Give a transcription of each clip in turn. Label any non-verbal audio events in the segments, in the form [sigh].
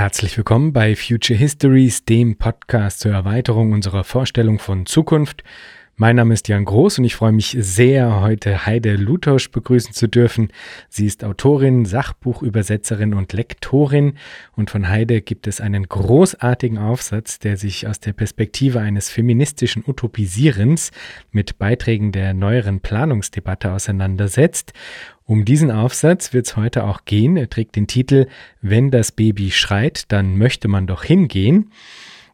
Herzlich willkommen bei Future Histories, dem Podcast zur Erweiterung unserer Vorstellung von Zukunft. Mein Name ist Jan Groß und ich freue mich sehr, heute Heide Lutosch begrüßen zu dürfen. Sie ist Autorin, Sachbuchübersetzerin und Lektorin und von Heide gibt es einen großartigen Aufsatz, der sich aus der Perspektive eines feministischen Utopisierens mit Beiträgen der neueren Planungsdebatte auseinandersetzt. Um diesen Aufsatz wird es heute auch gehen. Er trägt den Titel Wenn das Baby schreit, dann möchte man doch hingehen.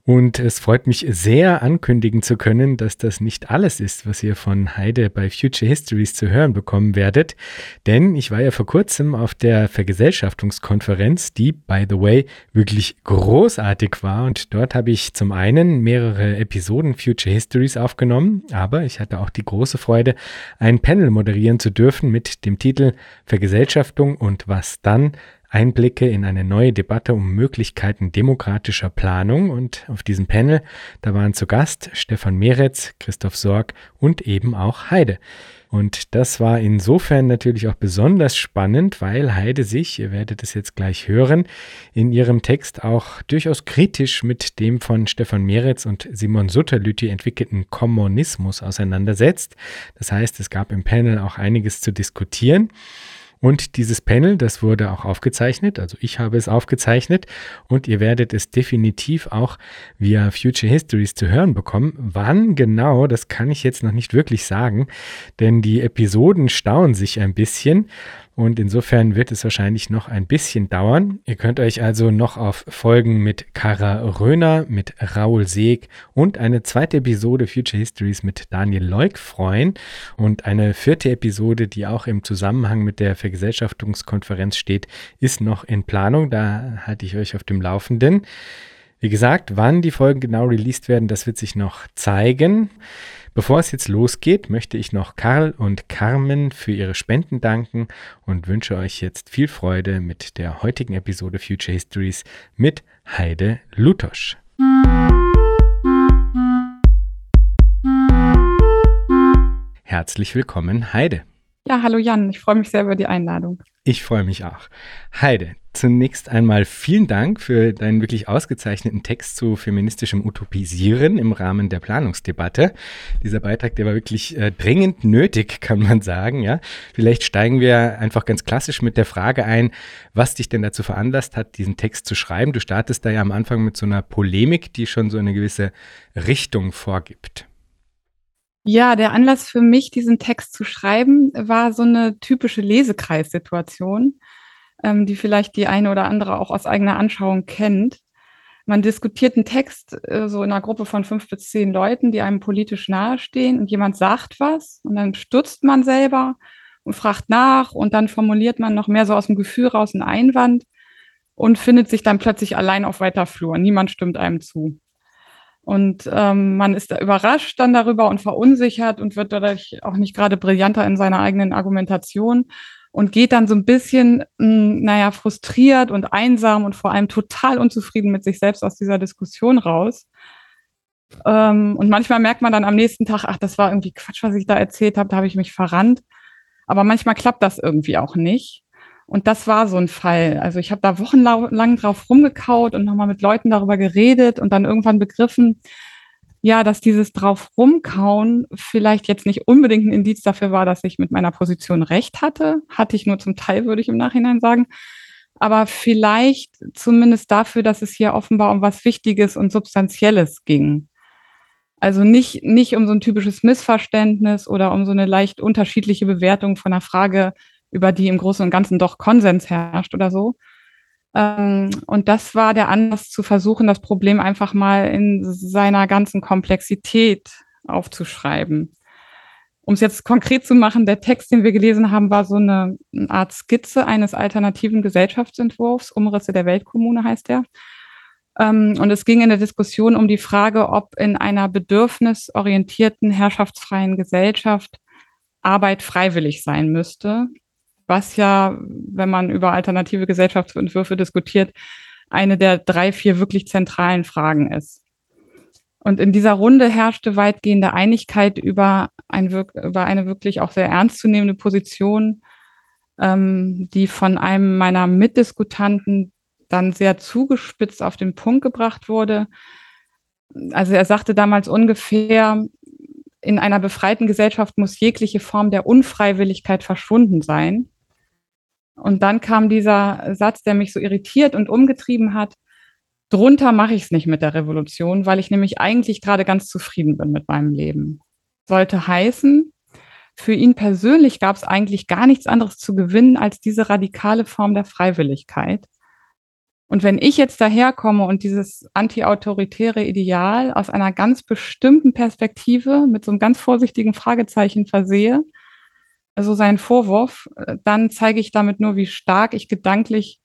Und es freut mich sehr, ankündigen zu können, dass das nicht alles ist, was ihr von Heide bei Future Histories zu hören bekommen werdet. Denn ich war ja vor kurzem auf der Vergesellschaftungskonferenz, die, by the way, wirklich großartig war. Und dort habe ich zum einen mehrere Episoden Future Histories aufgenommen, aber ich hatte auch die große Freude, ein Panel moderieren zu dürfen mit dem Titel Vergesellschaftung und was dann Einblicke in eine neue Debatte um Möglichkeiten demokratischer Planung. Und auf diesem Panel, da waren zu Gast Stefan Meretz, Christoph Sorg und eben auch Heide. Und das war insofern natürlich auch besonders spannend, weil Heide sich, ihr werdet es jetzt gleich hören, in ihrem Text auch durchaus kritisch mit dem von Stefan Meretz und Simon Sutterlüti entwickelten Kommunismus auseinandersetzt. Das heißt, es gab im Panel auch einiges zu diskutieren. Und dieses Panel, das wurde auch aufgezeichnet, also ich habe es aufgezeichnet und ihr werdet es definitiv auch via Future Histories zu hören bekommen. Wann genau, das kann ich jetzt noch nicht wirklich sagen, denn die Episoden stauen sich ein bisschen. Und insofern wird es wahrscheinlich noch ein bisschen dauern. Ihr könnt euch also noch auf Folgen mit Kara Röner, mit Raul Seeg und eine zweite Episode Future Histories mit Daniel Leuk freuen. Und eine vierte Episode, die auch im Zusammenhang mit der Vergesellschaftungskonferenz steht, ist noch in Planung. Da halte ich euch auf dem Laufenden. Wie gesagt, wann die Folgen genau released werden, das wird sich noch zeigen. Bevor es jetzt losgeht, möchte ich noch Karl und Carmen für ihre Spenden danken und wünsche euch jetzt viel Freude mit der heutigen Episode Future Histories mit Heide Lutosch. Herzlich willkommen, Heide. Ja, hallo Jan, ich freue mich sehr über die Einladung. Ich freue mich auch. Heide, zunächst einmal vielen Dank für deinen wirklich ausgezeichneten Text zu feministischem Utopisieren im Rahmen der Planungsdebatte. Dieser Beitrag, der war wirklich äh, dringend nötig, [laughs] kann man sagen. Ja, vielleicht steigen wir einfach ganz klassisch mit der Frage ein, was dich denn dazu veranlasst hat, diesen Text zu schreiben. Du startest da ja am Anfang mit so einer Polemik, die schon so eine gewisse Richtung vorgibt. Ja, der Anlass für mich, diesen Text zu schreiben, war so eine typische Lesekreissituation, ähm, die vielleicht die eine oder andere auch aus eigener Anschauung kennt. Man diskutiert einen Text äh, so in einer Gruppe von fünf bis zehn Leuten, die einem politisch nahestehen und jemand sagt was und dann stutzt man selber und fragt nach und dann formuliert man noch mehr so aus dem Gefühl raus einen Einwand und findet sich dann plötzlich allein auf weiter Flur. Niemand stimmt einem zu. Und ähm, man ist da überrascht dann darüber und verunsichert und wird dadurch auch nicht gerade brillanter in seiner eigenen Argumentation und geht dann so ein bisschen, mh, hm, naja, frustriert und einsam und vor allem total unzufrieden mit sich selbst aus dieser Diskussion raus. Ähm, und manchmal merkt man dann am nächsten Tag, ach, das war irgendwie Quatsch, was ich da erzählt habe, da habe ich mich verrannt. Aber manchmal klappt das irgendwie auch nicht. Und das war so ein Fall. Also ich habe da wochenlang drauf rumgekaut und nochmal mit Leuten darüber geredet und dann irgendwann begriffen, ja, dass dieses drauf rumkauen vielleicht jetzt nicht unbedingt ein Indiz dafür war, dass ich mit meiner Position recht hatte. Hatte ich nur zum Teil, würde ich im Nachhinein sagen. Aber vielleicht zumindest dafür, dass es hier offenbar um was Wichtiges und Substanzielles ging. Also nicht, nicht um so ein typisches Missverständnis oder um so eine leicht unterschiedliche Bewertung von einer Frage, über die im Großen und Ganzen doch Konsens herrscht oder so. Ähm, und das war der Anlass zu versuchen, das Problem einfach mal in seiner ganzen Komplexität aufzuschreiben. Um es jetzt konkret zu machen, der Text, den wir gelesen haben, war so eine, Art Skizze eines alternativen Gesellschaftsentwurfs. Umrisse der Weltkommune heißt der. Ähm, und es ging in der Diskussion um die Frage, ob in einer bedürfnisorientierten, herrschaftsfreien Gesellschaft Arbeit freiwillig sein müsste was ja, wenn man über alternative Gesellschaftsentwürfe diskutiert, eine der drei, vier wirklich zentralen Fragen ist. Und in dieser Runde herrschte weitgehende Einigkeit über, ein, über eine wirklich auch sehr ernstzunehmende Position, ähm, die von einem meiner Mitdiskutanten dann sehr zugespitzt auf den Punkt gebracht wurde. Also er sagte damals ungefähr, in einer befreiten Gesellschaft muss jegliche Form der Unfreiwilligkeit verschwunden sein. Und dann kam dieser Satz, der mich so irritiert und umgetrieben hat. Drunter mache ich es nicht mit der Revolution, weil ich nämlich eigentlich gerade ganz zufrieden bin mit meinem Leben. Sollte heißen, für ihn persönlich gab es eigentlich gar nichts anderes zu gewinnen als diese radikale Form der Freiwilligkeit. Und wenn ich jetzt daherkomme und dieses antiautoritäre Ideal aus einer ganz bestimmten Perspektive mit so einem ganz vorsichtigen Fragezeichen versehe, also sein Vorwurf, äh, dann zeige ich damit nur, wie stark ich gedanklich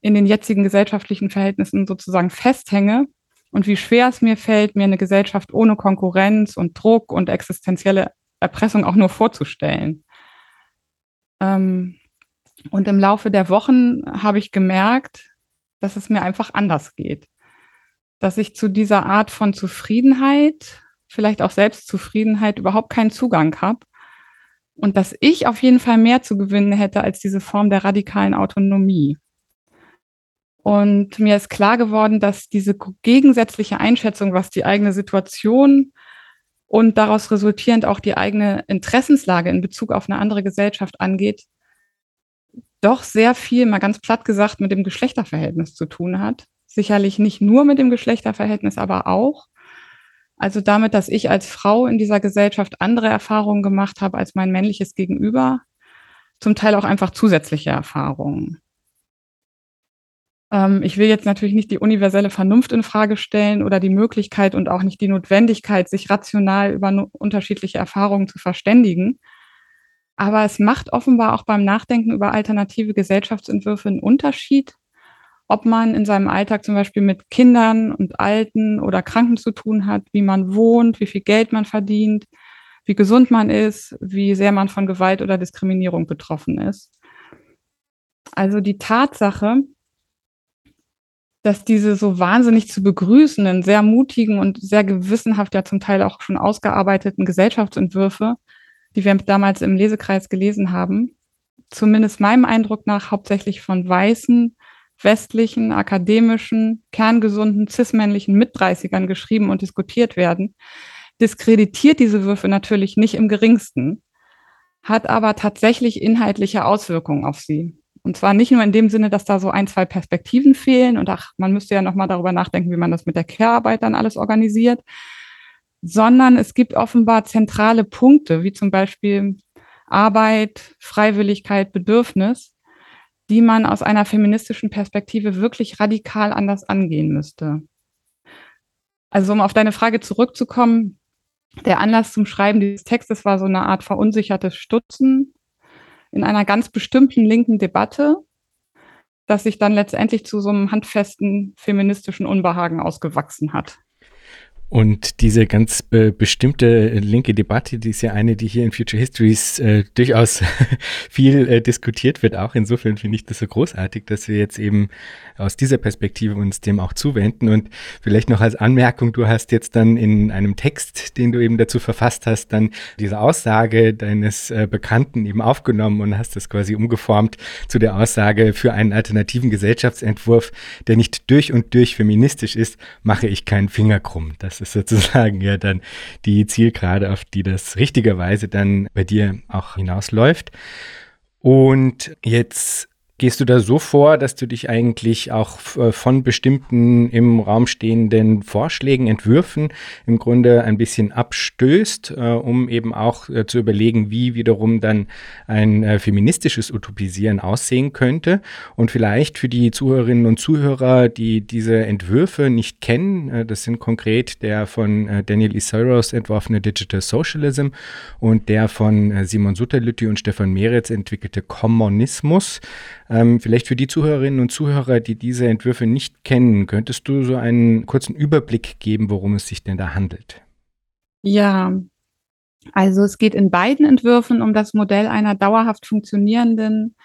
in den jetzigen gesellschaftlichen Verhältnissen sozusagen festhänge und wie schwer es mir fällt, mir eine Gesellschaft ohne Konkurrenz und Druck und existenzielle Erpressung auch nur vorzustellen. Ähm, und im Laufe der Wochen habe ich gemerkt, dass es mir einfach anders geht. Dass ich zu dieser Art von Zufriedenheit, vielleicht auch Selbstzufriedenheit, überhaupt keinen Zugang habe. Und dass ich auf jeden Fall mehr zu gewinnen hätte als diese Form der radikalen Autonomie. Und mir ist klar geworden, dass diese gegensätzliche Einschätzung, was die eigene Situation und daraus resultierend auch die eigene Interessenslage in Bezug auf eine andere Gesellschaft angeht, doch sehr viel, mal ganz platt gesagt, mit dem Geschlechterverhältnis zu tun hat. Sicherlich nicht nur mit dem Geschlechterverhältnis, aber auch. Also damit, dass ich als Frau in dieser Gesellschaft andere Erfahrungen gemacht habe als mein männliches Gegenüber. Zum Teil auch einfach zusätzliche Erfahrungen. Ähm, ich will jetzt natürlich nicht die universelle Vernunft in Frage stellen oder die Möglichkeit und auch nicht die Notwendigkeit, sich rational über unterschiedliche Erfahrungen zu verständigen. Aber es macht offenbar auch beim Nachdenken über alternative Gesellschaftsentwürfe einen Unterschied, ob man in seinem Alltag zum Beispiel mit Kindern und Alten oder Kranken zu tun hat, wie man wohnt, wie viel Geld man verdient, wie gesund man ist, wie sehr man von Gewalt oder Diskriminierung betroffen ist. Also die Tatsache, dass diese so wahnsinnig zu begrüßenden, sehr mutigen und sehr gewissenhaft ja zum Teil auch schon ausgearbeiteten Gesellschaftsentwürfe die wir damals im Lesekreis gelesen haben, zumindest meinem Eindruck nach hauptsächlich von weißen, westlichen, akademischen, kerngesunden, cis-männlichen Mitdreißigern geschrieben und diskutiert werden, diskreditiert diese Würfe natürlich nicht im geringsten, hat aber tatsächlich inhaltliche Auswirkungen auf sie. Und zwar nicht nur in dem Sinne, dass da so ein, zwei Perspektiven fehlen und ach, man müsste ja nochmal darüber nachdenken, wie man das mit der Care-Arbeit dann alles organisiert, sondern es gibt offenbar zentrale Punkte, wie zum Beispiel Arbeit, Freiwilligkeit, Bedürfnis, die man aus einer feministischen Perspektive wirklich radikal anders angehen müsste. Also um auf deine Frage zurückzukommen, der Anlass zum Schreiben dieses Textes war so eine Art verunsichertes Stutzen in einer ganz bestimmten linken Debatte, das sich dann letztendlich zu so einem handfesten feministischen Unbehagen ausgewachsen hat. Und diese ganz be bestimmte linke Debatte, die ist ja eine, die hier in Future Histories äh, durchaus [laughs] viel äh, diskutiert wird. Auch insofern finde ich das so großartig, dass wir jetzt eben aus dieser Perspektive uns dem auch zuwenden. Und vielleicht noch als Anmerkung, du hast jetzt dann in einem Text, den du eben dazu verfasst hast, dann diese Aussage deines äh, Bekannten eben aufgenommen und hast das quasi umgeformt zu der Aussage, für einen alternativen Gesellschaftsentwurf, der nicht durch und durch feministisch ist, mache ich keinen Finger krumm. Das ist sozusagen ja dann die Zielgerade, auf die das richtigerweise dann bei dir auch hinausläuft. Und jetzt Gehst du da so vor, dass du dich eigentlich auch äh, von bestimmten im Raum stehenden Vorschlägen, Entwürfen im Grunde ein bisschen abstößt, äh, um eben auch äh, zu überlegen, wie wiederum dann ein feministisches Utopisieren aussehen könnte? Und vielleicht für die Zuhörerinnen und Zuhörer, die diese Entwürfe nicht kennen, das sind konkret der von Daniel Isoros entworfene Digital Socialism und der von Simon Sutterlütti und Stefan Meretz entwickelte Kommunismus. Ähm, vielleicht für die Zuhörerinnen und Zuhörer, die diese Entwürfe nicht kennen, könntest du so einen kurzen Überblick geben, worum es sich denn da handelt? Ja, also es geht in beiden Entwürfen um das Modell einer dauerhaft funktionierenden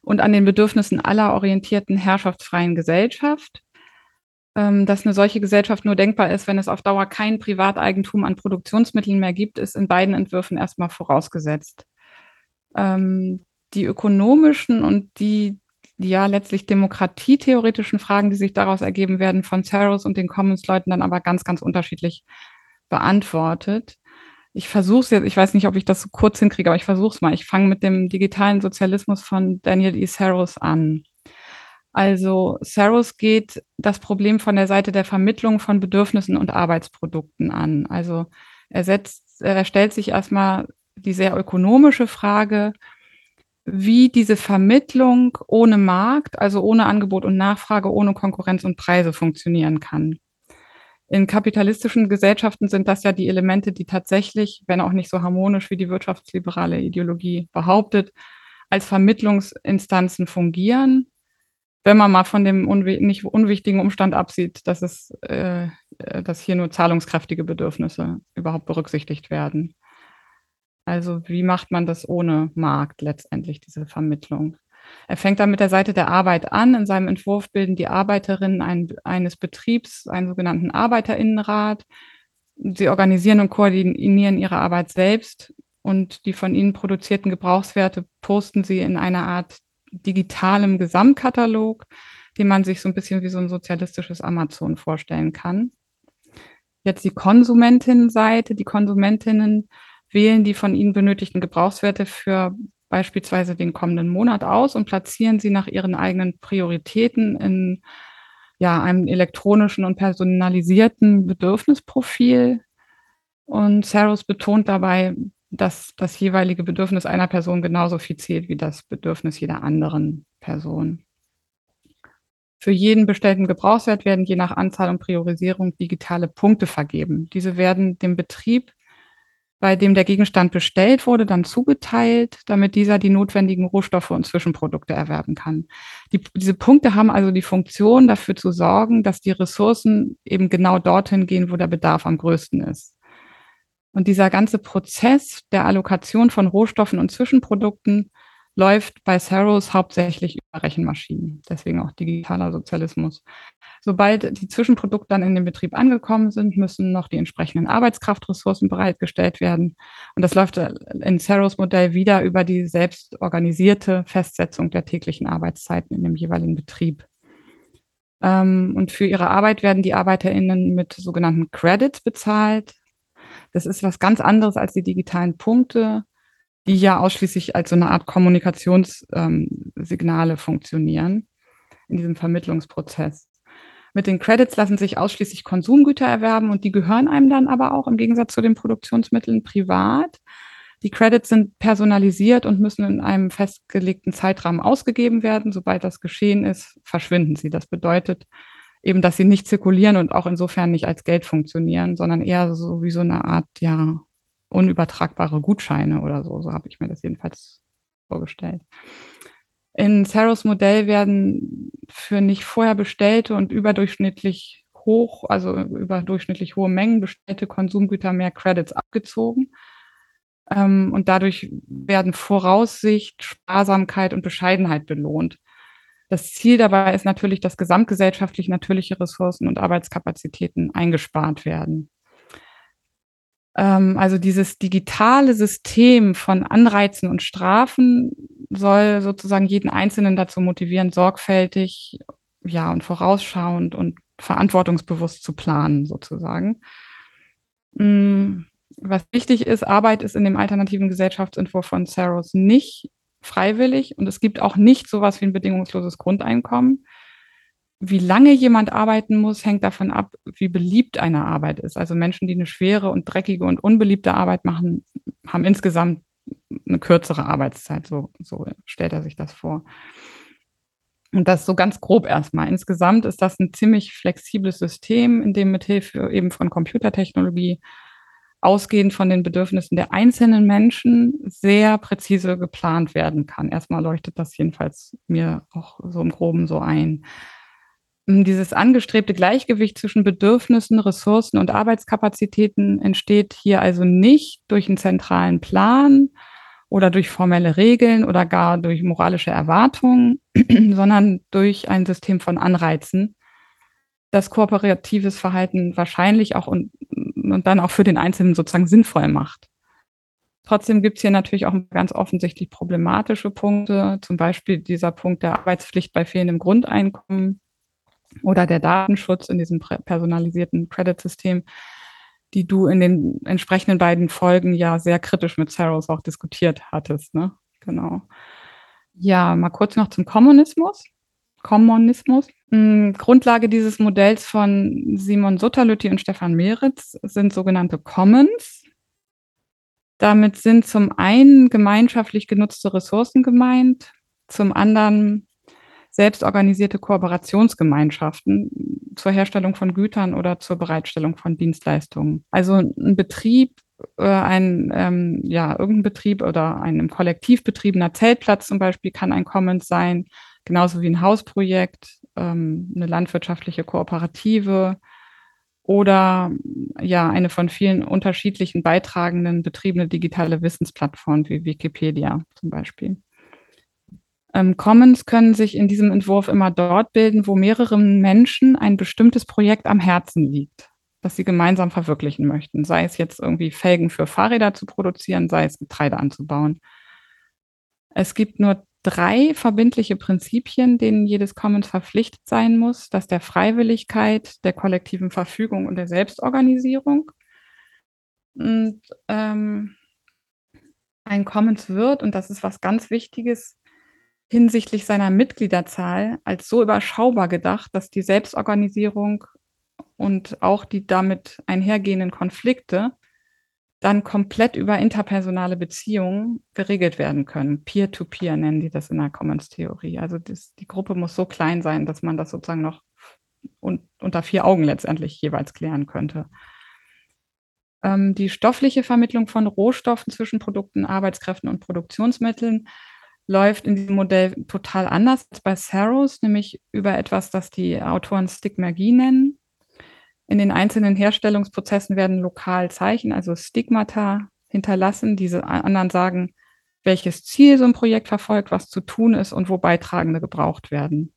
und an den Bedürfnissen aller orientierten herrschaftsfreien Gesellschaft. Ähm, dass eine solche Gesellschaft nur denkbar ist, wenn es auf Dauer kein Privateigentum an Produktionsmitteln mehr gibt, ist in beiden Entwürfen erstmal vorausgesetzt. Ähm, die ökonomischen und die ja letztlich demokratietheoretischen Fragen, die sich daraus ergeben werden, von Saros und den Commons-Leuten dann aber ganz, ganz unterschiedlich beantwortet. Ich versuche es jetzt, ich weiß nicht, ob ich das so kurz hinkriege, aber ich versuche es mal. Ich fange mit dem digitalen Sozialismus von Daniel E. Saros an. Also Saros geht das Problem von der Seite der Vermittlung von Bedürfnissen und Arbeitsprodukten an. Also er setzt, er stellt sich erstmal die sehr ökonomische Frage, wie diese Vermittlung ohne Markt, also ohne Angebot und Nachfrage, ohne Konkurrenz und Preise funktionieren kann. In kapitalistischen Gesellschaften sind das ja die Elemente, die tatsächlich, wenn auch nicht so harmonisch wie die wirtschaftsliberale Ideologie behauptet, als Vermittlungsinstanzen fungieren. Wenn man mal von dem unwi nicht unwichtigen Umstand absieht, dass es, äh, dass hier nur zahlungskräftige Bedürfnisse überhaupt berücksichtigt werden. Also wie macht man das ohne Markt letztendlich, diese Vermittlung? Er fängt dann mit der Seite der Arbeit an. In seinem Entwurf bilden die Arbeiterinnen ein, eines Betriebs einen sogenannten Arbeiterinnenrat. Sie organisieren und koordinieren ihre Arbeit selbst und die von ihnen produzierten Gebrauchswerte posten sie in einer Art digitalem Gesamtkatalog, den man sich so ein bisschen wie so ein sozialistisches Amazon vorstellen kann. Jetzt die Konsumentinnenseite. Die Konsumentinnen wählen die von ihnen benötigten Gebrauchswerte für beispielsweise den kommenden Monat aus und platzieren sie nach ihren eigenen Prioritäten in ja, einem elektronischen und personalisierten Bedürfnisprofil. Und Saros betont dabei, dass das jeweilige Bedürfnis einer Person genauso viel zählt wie das Bedürfnis jeder anderen Person. Für jeden bestellten Gebrauchswert werden je nach Anzahl und Priorisierung digitale Punkte vergeben. Diese werden dem Betrieb bei dem der Gegenstand bestellt wurde, dann zugeteilt, damit dieser die notwendigen Rohstoffe und Zwischenprodukte erwerben kann. Die, diese Punkte haben also die Funktion, dafür zu sorgen, dass die Ressourcen eben genau dorthin gehen, wo der Bedarf am größten ist. Und dieser ganze Prozess der Allokation von Rohstoffen und Zwischenprodukten läuft bei Saros hauptsächlich über Rechenmaschinen, deswegen auch digitaler Sozialismus. Sobald die Zwischenprodukte dann in den Betrieb angekommen sind, müssen noch die entsprechenden Arbeitskraftressourcen bereitgestellt werden. Und das läuft in Saros Modell wieder über die selbst organisierte Festsetzung der täglichen Arbeitszeiten in dem jeweiligen Betrieb. Ähm, und für ihre Arbeit werden die ArbeiterInnen mit sogenannten Credits bezahlt. Das ist was ganz anderes als die digitalen Punkte die ja ausschließlich als so eine Art Kommunikationssignale ähm, funktionieren in diesem Vermittlungsprozess. Mit den Credits lassen sich ausschließlich Konsumgüter erwerben und die gehören einem dann aber auch im Gegensatz zu den Produktionsmitteln privat. Die Credits sind personalisiert und müssen in einem festgelegten Zeitrahmen ausgegeben werden. Sobald das geschehen ist, verschwinden sie. Das bedeutet eben, dass sie nicht zirkulieren und auch insofern nicht als Geld funktionieren, sondern eher so wie so eine Art, ja, unübertragbare Gutscheine oder so. So habe ich mir das jedenfalls vorgestellt. In Saros Modell werden für nicht vorher bestellte und überdurchschnittlich hoch, also überdurchschnittlich hohe Mengen bestellte Konsumgüter mehr Credits abgezogen. Ähm, und dadurch werden Voraussicht, Sparsamkeit und Bescheidenheit belohnt. Das Ziel dabei ist natürlich, dass gesamtgesellschaftlich natürliche Ressourcen und Arbeitskapazitäten eingespart werden. Ähm, also dieses digitale System von Anreizen und Strafen soll sozusagen jeden Einzelnen dazu motivieren, sorgfältig, ja, und vorausschauend und verantwortungsbewusst zu planen, sozusagen. Mm, was wichtig ist, Arbeit ist in dem alternativen Gesellschaftsentwurf von Saros nicht freiwillig und es gibt auch nicht sowas wie ein bedingungsloses Grundeinkommen. Wie lange jemand arbeiten muss, hängt davon ab, wie beliebt eine Arbeit ist. Also Menschen, die eine schwere und dreckige und unbeliebte Arbeit machen, haben insgesamt eine kürzere Arbeitszeit. So, so stellt er sich das vor. Und das so ganz grob erstmal. Insgesamt ist das ein ziemlich flexibles System, in dem mithilfe eben von Computertechnologie ausgehend von den Bedürfnissen der einzelnen Menschen sehr präzise geplant werden kann. Erstmal leuchtet das jedenfalls mir auch so im Groben so ein. Dieses angestrebte Gleichgewicht zwischen Bedürfnissen, Ressourcen und Arbeitskapazitäten entsteht hier also nicht durch einen zentralen Plan oder durch formelle Regeln oder gar durch moralische Erwartungen, [clears throat] sondern durch ein System von Anreizen, das kooperatives Verhalten wahrscheinlich auch und, und dann auch für den Einzelnen sozusagen sinnvoll macht. Trotzdem gibt es hier natürlich auch ganz offensichtlich problematische Punkte, zum Beispiel dieser Punkt der Arbeitspflicht bei fehlendem Grundeinkommen oder der Datenschutz in diesem personalisierten Credit-System, die du in den entsprechenden beiden Folgen ja sehr kritisch mit Saros auch diskutiert hattest. Ne? Genau. Ja, mal kurz noch zum Kommunismus. Kommunismus. Hm, Grundlage dieses Modells von Simon Sutterlütti und Stefan Meritz sind sogenannte Commons. Damit sind zum einen gemeinschaftlich genutzte Ressourcen gemeint, zum anderen selbstorganisierte Kooperationsgemeinschaften zur Herstellung von Gütern oder zur Bereitstellung von Dienstleistungen. Also ein Betrieb, äh, ein, ähm, ja, irgendein Betrieb oder ein im Kollektiv betriebener Zeltplatz zum Beispiel kann ein Commons sein, genauso wie ein Hausprojekt, ähm, eine landwirtschaftliche Kooperative oder ja, eine von vielen unterschiedlichen beitragenden betriebene digitale Wissensplattform wie Wikipedia zum Beispiel. Ähm, Commons können sich in diesem Entwurf immer dort bilden, wo mehreren Menschen ein bestimmtes Projekt am Herzen liegt, das sie gemeinsam verwirklichen möchten. Sei es jetzt irgendwie Felgen für Fahrräder zu produzieren, sei es Getreide anzubauen. Es gibt nur drei verbindliche Prinzipien, denen jedes Commons verpflichtet sein muss. Das der Freiwilligkeit, der kollektiven Verfügung und der Selbstorganisierung. Und ähm, ein Commons wird, und das ist was ganz Wichtiges, hinsichtlich seiner Mitgliederzahl als so überschaubar gedacht, dass die Selbstorganisierung und auch die damit einhergehenden Konflikte dann komplett über interpersonale Beziehungen geregelt werden können. Peer-to-Peer -peer nennen die das in der Commons-Theorie. Also das, die Gruppe muss so klein sein, dass man das sozusagen noch un unter vier Augen letztendlich jeweils klären könnte. Ähm, die stoffliche Vermittlung von Rohstoffen zwischen Produkten, Arbeitskräften und Produktionsmitteln läuft in diesem Modell total anders als bei Saros, nämlich über etwas, das die Autoren Stigmagie nennen. In den einzelnen Herstellungsprozessen werden lokal Zeichen, also Stigmata, hinterlassen. Diese anderen sagen, welches Ziel so ein Projekt verfolgt, was zu tun ist und wo Beitragende gebraucht werden.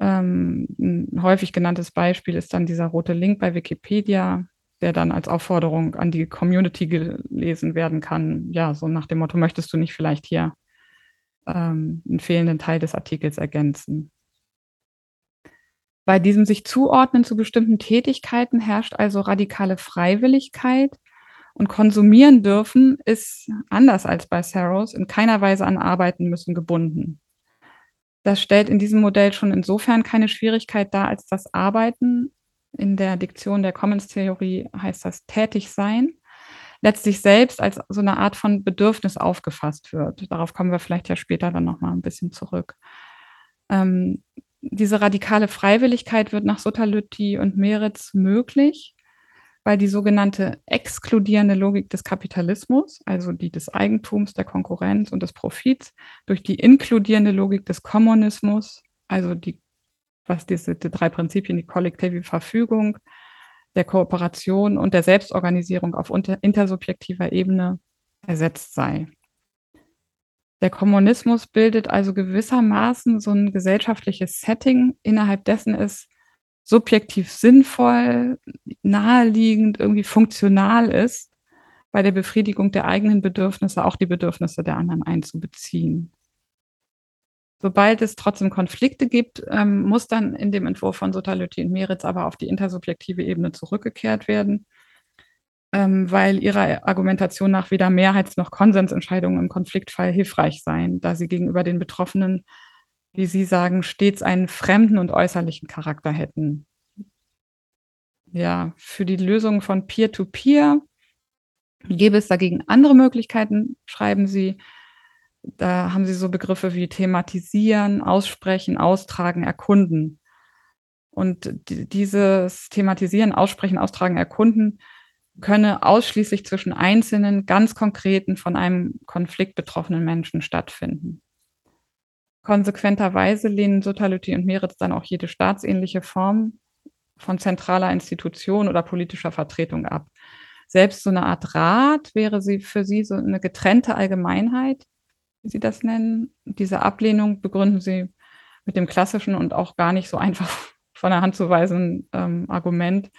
Ähm, ein häufig genanntes Beispiel ist dann dieser rote Link bei Wikipedia, der dann als Aufforderung an die Community gelesen werden kann. Ja, so nach dem Motto, möchtest du nicht vielleicht hier ähm, einen fehlenden Teil des Artikels ergänzen. Bei diesem sich zuordnen zu bestimmten Tätigkeiten herrscht also radikale Freiwilligkeit und konsumieren dürfen ist anders als bei Saros in keiner Weise an Arbeiten müssen gebunden. Das stellt in diesem Modell schon insofern keine Schwierigkeit dar, als das Arbeiten in der Diktion der Commons-Theorie heißt das tätig sein letztlich selbst als so eine Art von Bedürfnis aufgefasst wird. Darauf kommen wir vielleicht ja später dann nochmal ein bisschen zurück. Ähm, diese radikale Freiwilligkeit wird nach Sottalütti und Meritz möglich, weil die sogenannte exkludierende Logik des Kapitalismus, also die des Eigentums, der Konkurrenz und des Profits, durch die inkludierende Logik des Kommunismus, also die, was diese die drei Prinzipien, die kollektive Verfügung, der Kooperation und der Selbstorganisierung auf intersubjektiver Ebene ersetzt sei. Der Kommunismus bildet also gewissermaßen so ein gesellschaftliches Setting, innerhalb dessen es subjektiv sinnvoll, naheliegend, irgendwie funktional ist, bei der Befriedigung der eigenen Bedürfnisse auch die Bedürfnisse der anderen einzubeziehen. Sobald es trotzdem Konflikte gibt, ähm, muss dann in dem Entwurf von Sotalöti und Meritz aber auf die intersubjektive Ebene zurückgekehrt werden, ähm, weil ihrer Argumentation nach weder Mehrheits- noch Konsensentscheidungen im Konfliktfall hilfreich seien, da sie gegenüber den Betroffenen, wie Sie sagen, stets einen fremden und äußerlichen Charakter hätten. Ja, für die Lösung von Peer-to-Peer -Peer gäbe es dagegen andere Möglichkeiten, schreiben Sie, da haben sie so Begriffe wie thematisieren, aussprechen, austragen, erkunden. Und dieses Thematisieren, Aussprechen, Austragen, Erkunden könne ausschließlich zwischen einzelnen, ganz konkreten, von einem Konflikt betroffenen Menschen stattfinden. Konsequenterweise lehnen Sotality und Meritz dann auch jede staatsähnliche Form von zentraler Institution oder politischer Vertretung ab. Selbst so eine Art Rat wäre sie für sie so eine getrennte Allgemeinheit, Sie das nennen. Diese Ablehnung begründen Sie mit dem klassischen und auch gar nicht so einfach [laughs] von der Hand zu weisen ähm, Argument,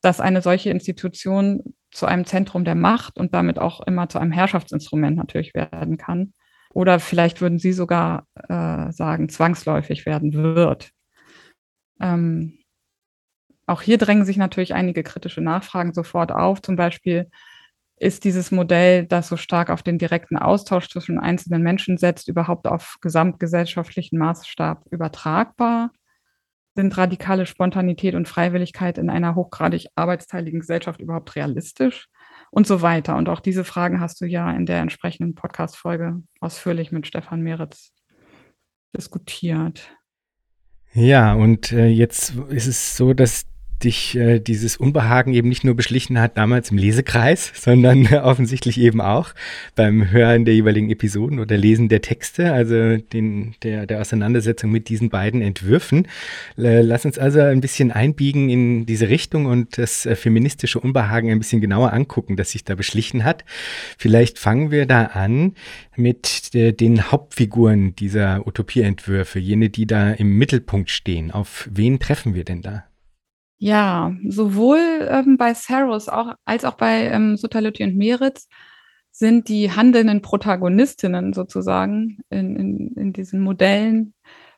dass eine solche Institution zu einem Zentrum der Macht und damit auch immer zu einem Herrschaftsinstrument natürlich werden kann. Oder vielleicht würden Sie sogar äh, sagen, zwangsläufig werden wird. Ähm, auch hier drängen sich natürlich einige kritische Nachfragen sofort auf. Zum Beispiel ist dieses Modell, das so stark auf den direkten Austausch zwischen einzelnen Menschen setzt, überhaupt auf gesamtgesellschaftlichen Maßstab übertragbar? Sind radikale Spontanität und Freiwilligkeit in einer hochgradig arbeitsteiligen Gesellschaft überhaupt realistisch? Und so weiter. Und auch diese Fragen hast du ja in der entsprechenden Podcast-Folge ausführlich mit Stefan Meritz diskutiert. Ja, und äh, jetzt ist es so, dass dich äh, dieses Unbehagen eben nicht nur beschlichen hat damals im Lesekreis, [laughs] sondern äh, offensichtlich eben auch beim Hören der jeweiligen Episoden oder Lesen der Texte, also den, der, der Auseinandersetzung mit diesen beiden Entwürfen. Äh, lass uns also ein bisschen einbiegen in diese Richtung und das äh, feministische Unbehagen ein bisschen genauer angucken, das sich da beschlichen hat. Vielleicht fangen wir da an mit der, den Hauptfiguren dieser Utopieentwürfe, jene, die da im Mittelpunkt stehen. Auf wen treffen wir denn da? Ja, sowohl ähm, bei Saros auch, als auch bei ähm, Sotality und Meritz sind die handelnden Protagonistinnen sozusagen in, in, in diesen Modellen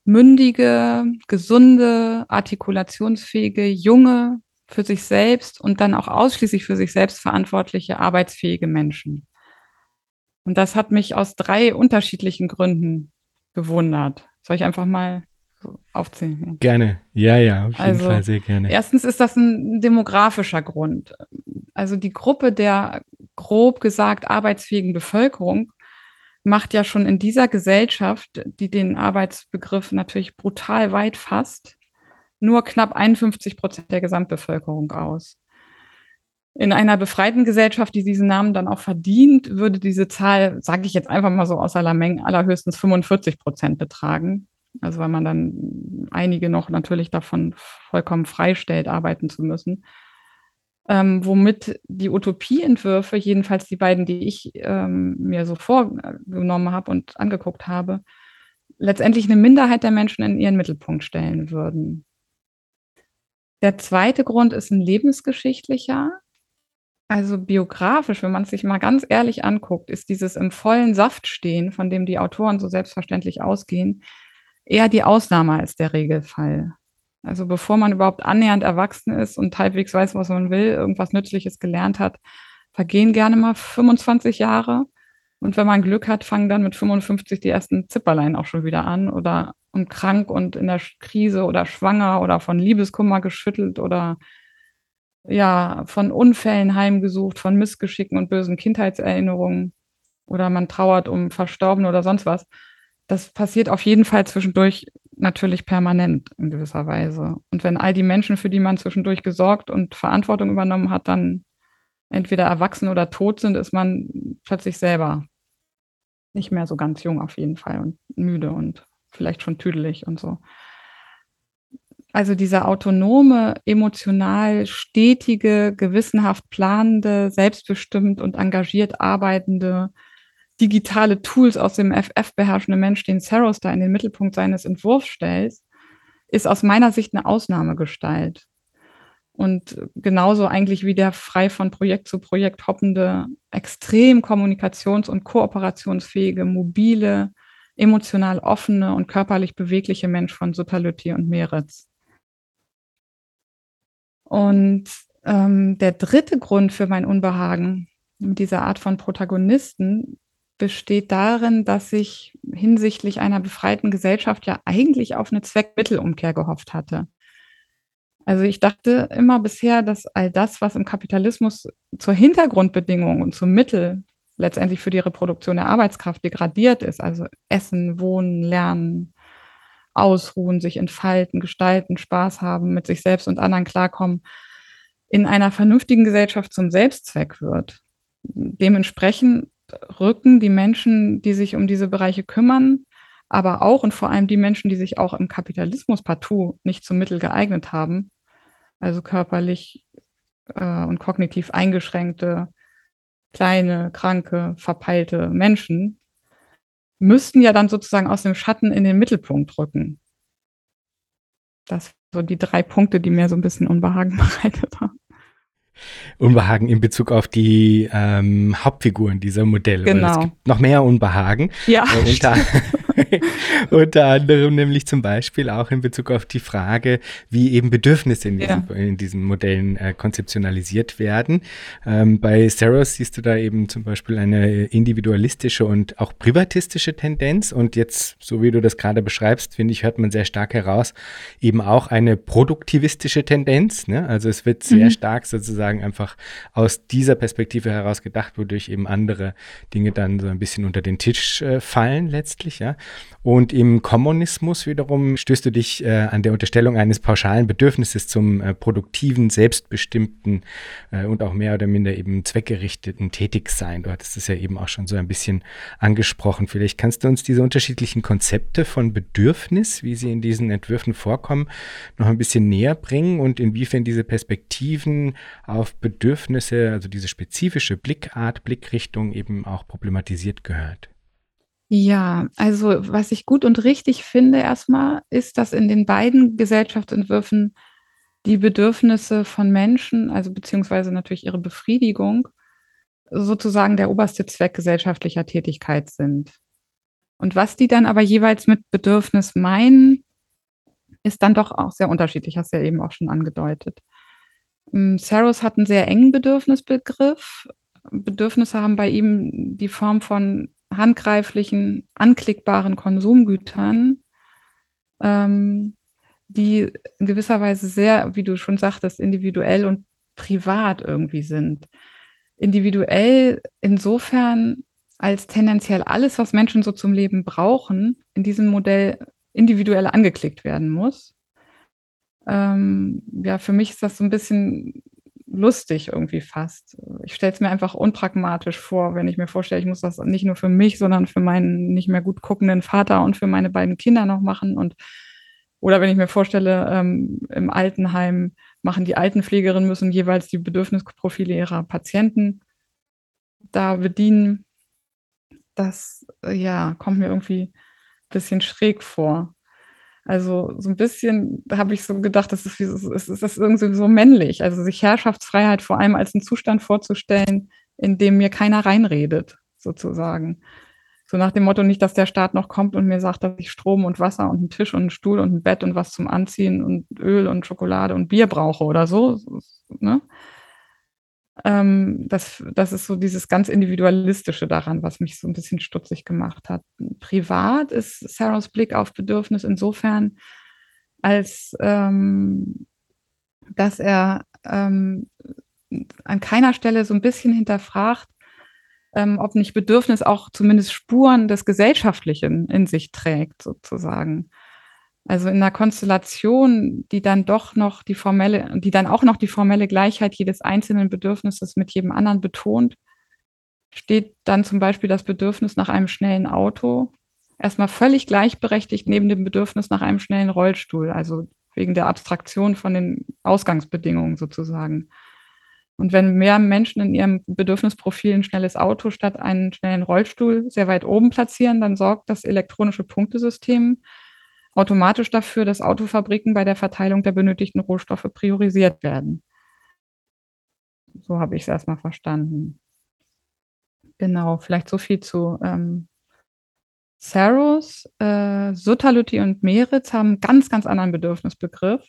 mündige, gesunde, artikulationsfähige, junge, für sich selbst und dann auch ausschließlich für sich selbst verantwortliche, arbeitsfähige Menschen. Und das hat mich aus drei unterschiedlichen Gründen gewundert. Soll ich einfach mal aufzählen. Gerne, ja, ja, auf jeden also, Fall sehr gerne. Erstens ist das ein demografischer Grund. Also die Gruppe der grob gesagt arbeitsfähigen Bevölkerung macht ja schon in dieser Gesellschaft, die den Arbeitsbegriff natürlich brutal weit fasst, nur knapp 51 Prozent der Gesamtbevölkerung aus. In einer befreiten Gesellschaft, die diesen Namen dann auch verdient, würde diese Zahl, sage ich jetzt einfach mal so aus aller Menge, allerhöchstens 45 Prozent betragen. Also weil man dann einige noch natürlich davon vollkommen freistellt, arbeiten zu müssen. Ähm, womit die Utopieentwürfe, jedenfalls die beiden, die ich ähm, mir so vorgenommen habe und angeguckt habe, letztendlich eine Minderheit der Menschen in ihren Mittelpunkt stellen würden. Der zweite Grund ist ein lebensgeschichtlicher. Also biografisch, wenn man es sich mal ganz ehrlich anguckt, ist dieses im vollen Saft stehen, von dem die Autoren so selbstverständlich ausgehen, eher die Ausnahme als der Regelfall. Also bevor man überhaupt annähernd erwachsen ist und halbwegs weiß, was man will, irgendwas Nützliches gelernt hat, vergehen gerne mal 25 Jahre. Und wenn man Glück hat, fangen dann mit 55 die ersten Zipperlein auch schon wieder an oder und krank und in der Krise oder schwanger oder von Liebeskummer geschüttelt oder ja, von Unfällen heimgesucht, von Missgeschicken und bösen Kindheitserinnerungen oder man trauert um Verstorbene oder sonst was das passiert auf jeden Fall zwischendurch natürlich permanent in gewisser Weise. Und wenn all die Menschen, für die man zwischendurch gesorgt und Verantwortung übernommen hat, dann entweder erwachsen oder tot sind, ist man plötzlich selber nicht mehr so ganz jung auf jeden Fall und müde und vielleicht schon tüdelig und so. Also dieser autonome, emotional stetige, gewissenhaft planende, selbstbestimmt und engagiert arbeitende, digitale Tools aus dem FF beherrschende Mensch, den Saros da in den Mittelpunkt seines Entwurfs stellt, ist aus meiner Sicht eine Ausnahmegestalt. Und genauso eigentlich wie der frei von Projekt zu Projekt hoppende, extrem kommunikations- und kooperationsfähige, mobile, emotional offene und körperlich bewegliche Mensch von Sutalütti und Meretz. Und ähm, der dritte Grund für mein Unbehagen mit dieser Art von Protagonisten besteht darin, dass ich hinsichtlich einer befreiten Gesellschaft ja eigentlich auf eine Zweckmittelumkehr gehofft hatte. Also ich dachte immer bisher, dass all das, was im Kapitalismus zur Hintergrundbedingung und zum Mittel letztendlich für die Reproduktion der Arbeitskraft degradiert ist, also Essen, Wohnen, Lernen, Ausruhen, sich entfalten, gestalten, Spaß haben, mit sich selbst und anderen klarkommen, in einer vernünftigen Gesellschaft zum Selbstzweck wird. Dementsprechend rücken die Menschen, die sich um diese Bereiche kümmern, aber auch und vor allem die Menschen, die sich auch im Kapitalismus partout nicht zum Mittel geeignet haben, also körperlich äh, und kognitiv eingeschränkte, kleine, kranke, verpeilte Menschen, müssten ja dann sozusagen aus dem Schatten in den Mittelpunkt rücken. Das sind so die drei Punkte, die mir so ein bisschen Unbehagen [laughs] bereitet haben. Unbehagen in Bezug auf die ähm, Hauptfiguren dieser Modelle. Genau. es gibt noch mehr Unbehagen. Ja. Äh, unter, [laughs] [laughs] unter anderem nämlich zum Beispiel auch in Bezug auf die Frage, wie eben Bedürfnisse in diesen, ja. in diesen Modellen äh, konzeptionalisiert werden. Ähm, bei Saros siehst du da eben zum Beispiel eine individualistische und auch privatistische Tendenz. Und jetzt, so wie du das gerade beschreibst, finde ich, hört man sehr stark heraus, eben auch eine produktivistische Tendenz. Ne? Also es wird sehr mhm. stark sozusagen einfach aus dieser Perspektive heraus gedacht, wodurch eben andere Dinge dann so ein bisschen unter den Tisch äh, fallen letztlich. Ja? Und im Kommunismus wiederum stößt du dich äh, an der Unterstellung eines pauschalen Bedürfnisses zum äh, produktiven, selbstbestimmten äh, und auch mehr oder minder eben zweckgerichteten Tätigsein. Du hattest es ja eben auch schon so ein bisschen angesprochen. Vielleicht kannst du uns diese unterschiedlichen Konzepte von Bedürfnis, wie sie in diesen Entwürfen vorkommen, noch ein bisschen näher bringen und inwiefern diese Perspektiven auf Bedürfnisse, also diese spezifische Blickart, Blickrichtung eben auch problematisiert gehört. Ja, also was ich gut und richtig finde erstmal, ist, dass in den beiden Gesellschaftsentwürfen die Bedürfnisse von Menschen, also beziehungsweise natürlich ihre Befriedigung, sozusagen der oberste Zweck gesellschaftlicher Tätigkeit sind. Und was die dann aber jeweils mit Bedürfnis meinen, ist dann doch auch sehr unterschiedlich, hast du ja eben auch schon angedeutet. Ähm, Saros hat einen sehr engen Bedürfnisbegriff. Bedürfnisse haben bei ihm die Form von handgreiflichen, anklickbaren Konsumgütern, ähm, die in gewisser Weise sehr, wie du schon sagtest, individuell und privat irgendwie sind. Individuell insofern, als tendenziell alles, was Menschen so zum Leben brauchen, in diesem Modell individuell angeklickt werden muss. Ähm, ja, für mich ist das so ein bisschen lustig irgendwie fast. Ich stelle es mir einfach unpragmatisch vor, wenn ich mir vorstelle, ich muss das nicht nur für mich, sondern für meinen nicht mehr gut guckenden Vater und für meine beiden Kinder noch machen. Und oder wenn ich mir vorstelle, ähm, im Altenheim machen die Altenpflegerinnen müssen jeweils die Bedürfnisprofile ihrer Patienten da bedienen. Das ja kommt mir irgendwie ein bisschen schräg vor. Also so ein bisschen habe ich so gedacht, das ist, das ist das irgendwie so männlich. Also sich Herrschaftsfreiheit vor allem als einen Zustand vorzustellen, in dem mir keiner reinredet, sozusagen. So nach dem Motto nicht, dass der Staat noch kommt und mir sagt, dass ich Strom und Wasser und einen Tisch und einen Stuhl und ein Bett und was zum Anziehen und Öl und Schokolade und Bier brauche oder so. Ne? Ähm, das, das ist so dieses ganz Individualistische daran, was mich so ein bisschen stutzig gemacht hat. Privat ist Sarahs Blick auf Bedürfnis insofern, als ähm, dass er ähm, an keiner Stelle so ein bisschen hinterfragt, ähm, ob nicht Bedürfnis auch zumindest Spuren des Gesellschaftlichen in sich trägt, sozusagen. Also in einer Konstellation, die dann doch noch die formelle, die dann auch noch die formelle Gleichheit jedes einzelnen Bedürfnisses mit jedem anderen betont, steht dann zum Beispiel das Bedürfnis nach einem schnellen Auto erstmal völlig gleichberechtigt neben dem Bedürfnis nach einem schnellen Rollstuhl, also wegen der Abstraktion von den Ausgangsbedingungen sozusagen. Und wenn mehr Menschen in ihrem Bedürfnisprofil ein schnelles Auto statt einen schnellen Rollstuhl sehr weit oben platzieren, dann sorgt das elektronische Punktesystem automatisch dafür, dass Autofabriken bei der Verteilung der benötigten Rohstoffe priorisiert werden. So habe ich es erstmal verstanden. Genau, vielleicht so viel zu ähm, Saros. Äh, Sutterlütti und Meritz haben einen ganz, ganz anderen Bedürfnisbegriff.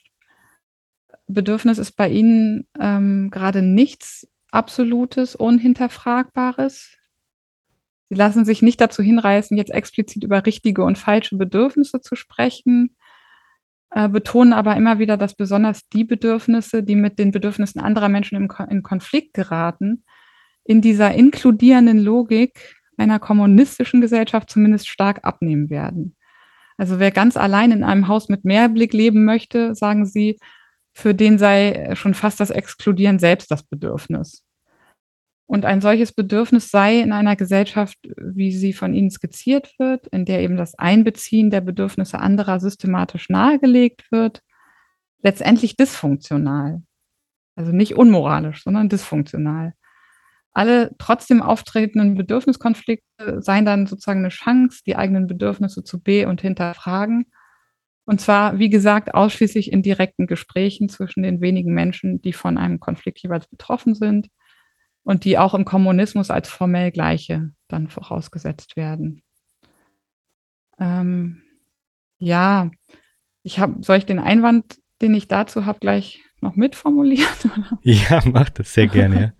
Bedürfnis ist bei ihnen ähm, gerade nichts Absolutes, Unhinterfragbares. Sie lassen sich nicht dazu hinreißen, jetzt explizit über richtige und falsche Bedürfnisse zu sprechen, äh, betonen aber immer wieder, dass besonders die Bedürfnisse, die mit den Bedürfnissen anderer Menschen im, in Konflikt geraten, in dieser inkludierenden Logik einer kommunistischen Gesellschaft zumindest stark abnehmen werden. Also wer ganz allein in einem Haus mit Mehrblick leben möchte, sagen sie, für den sei schon fast das Exkludieren selbst das Bedürfnis. Und ein solches Bedürfnis sei in einer Gesellschaft, wie sie von Ihnen skizziert wird, in der eben das Einbeziehen der Bedürfnisse anderer systematisch nahegelegt wird, letztendlich dysfunktional. Also nicht unmoralisch, sondern dysfunktional. Alle trotzdem auftretenden Bedürfniskonflikte seien dann sozusagen eine Chance, die eigenen Bedürfnisse zu be- und hinterfragen Und zwar, wie gesagt, ausschließlich in direkten Gesprächen zwischen den wenigen Menschen, die von einem Konflikt jeweils betroffen sind und die auch im Kommunismus als formell gleiche dann vorausgesetzt werden. Ähm, ja, ich habe, soll ich den Einwand, den ich dazu habe, gleich noch mitformulieren? [laughs] Ja, mach das sehr gerne.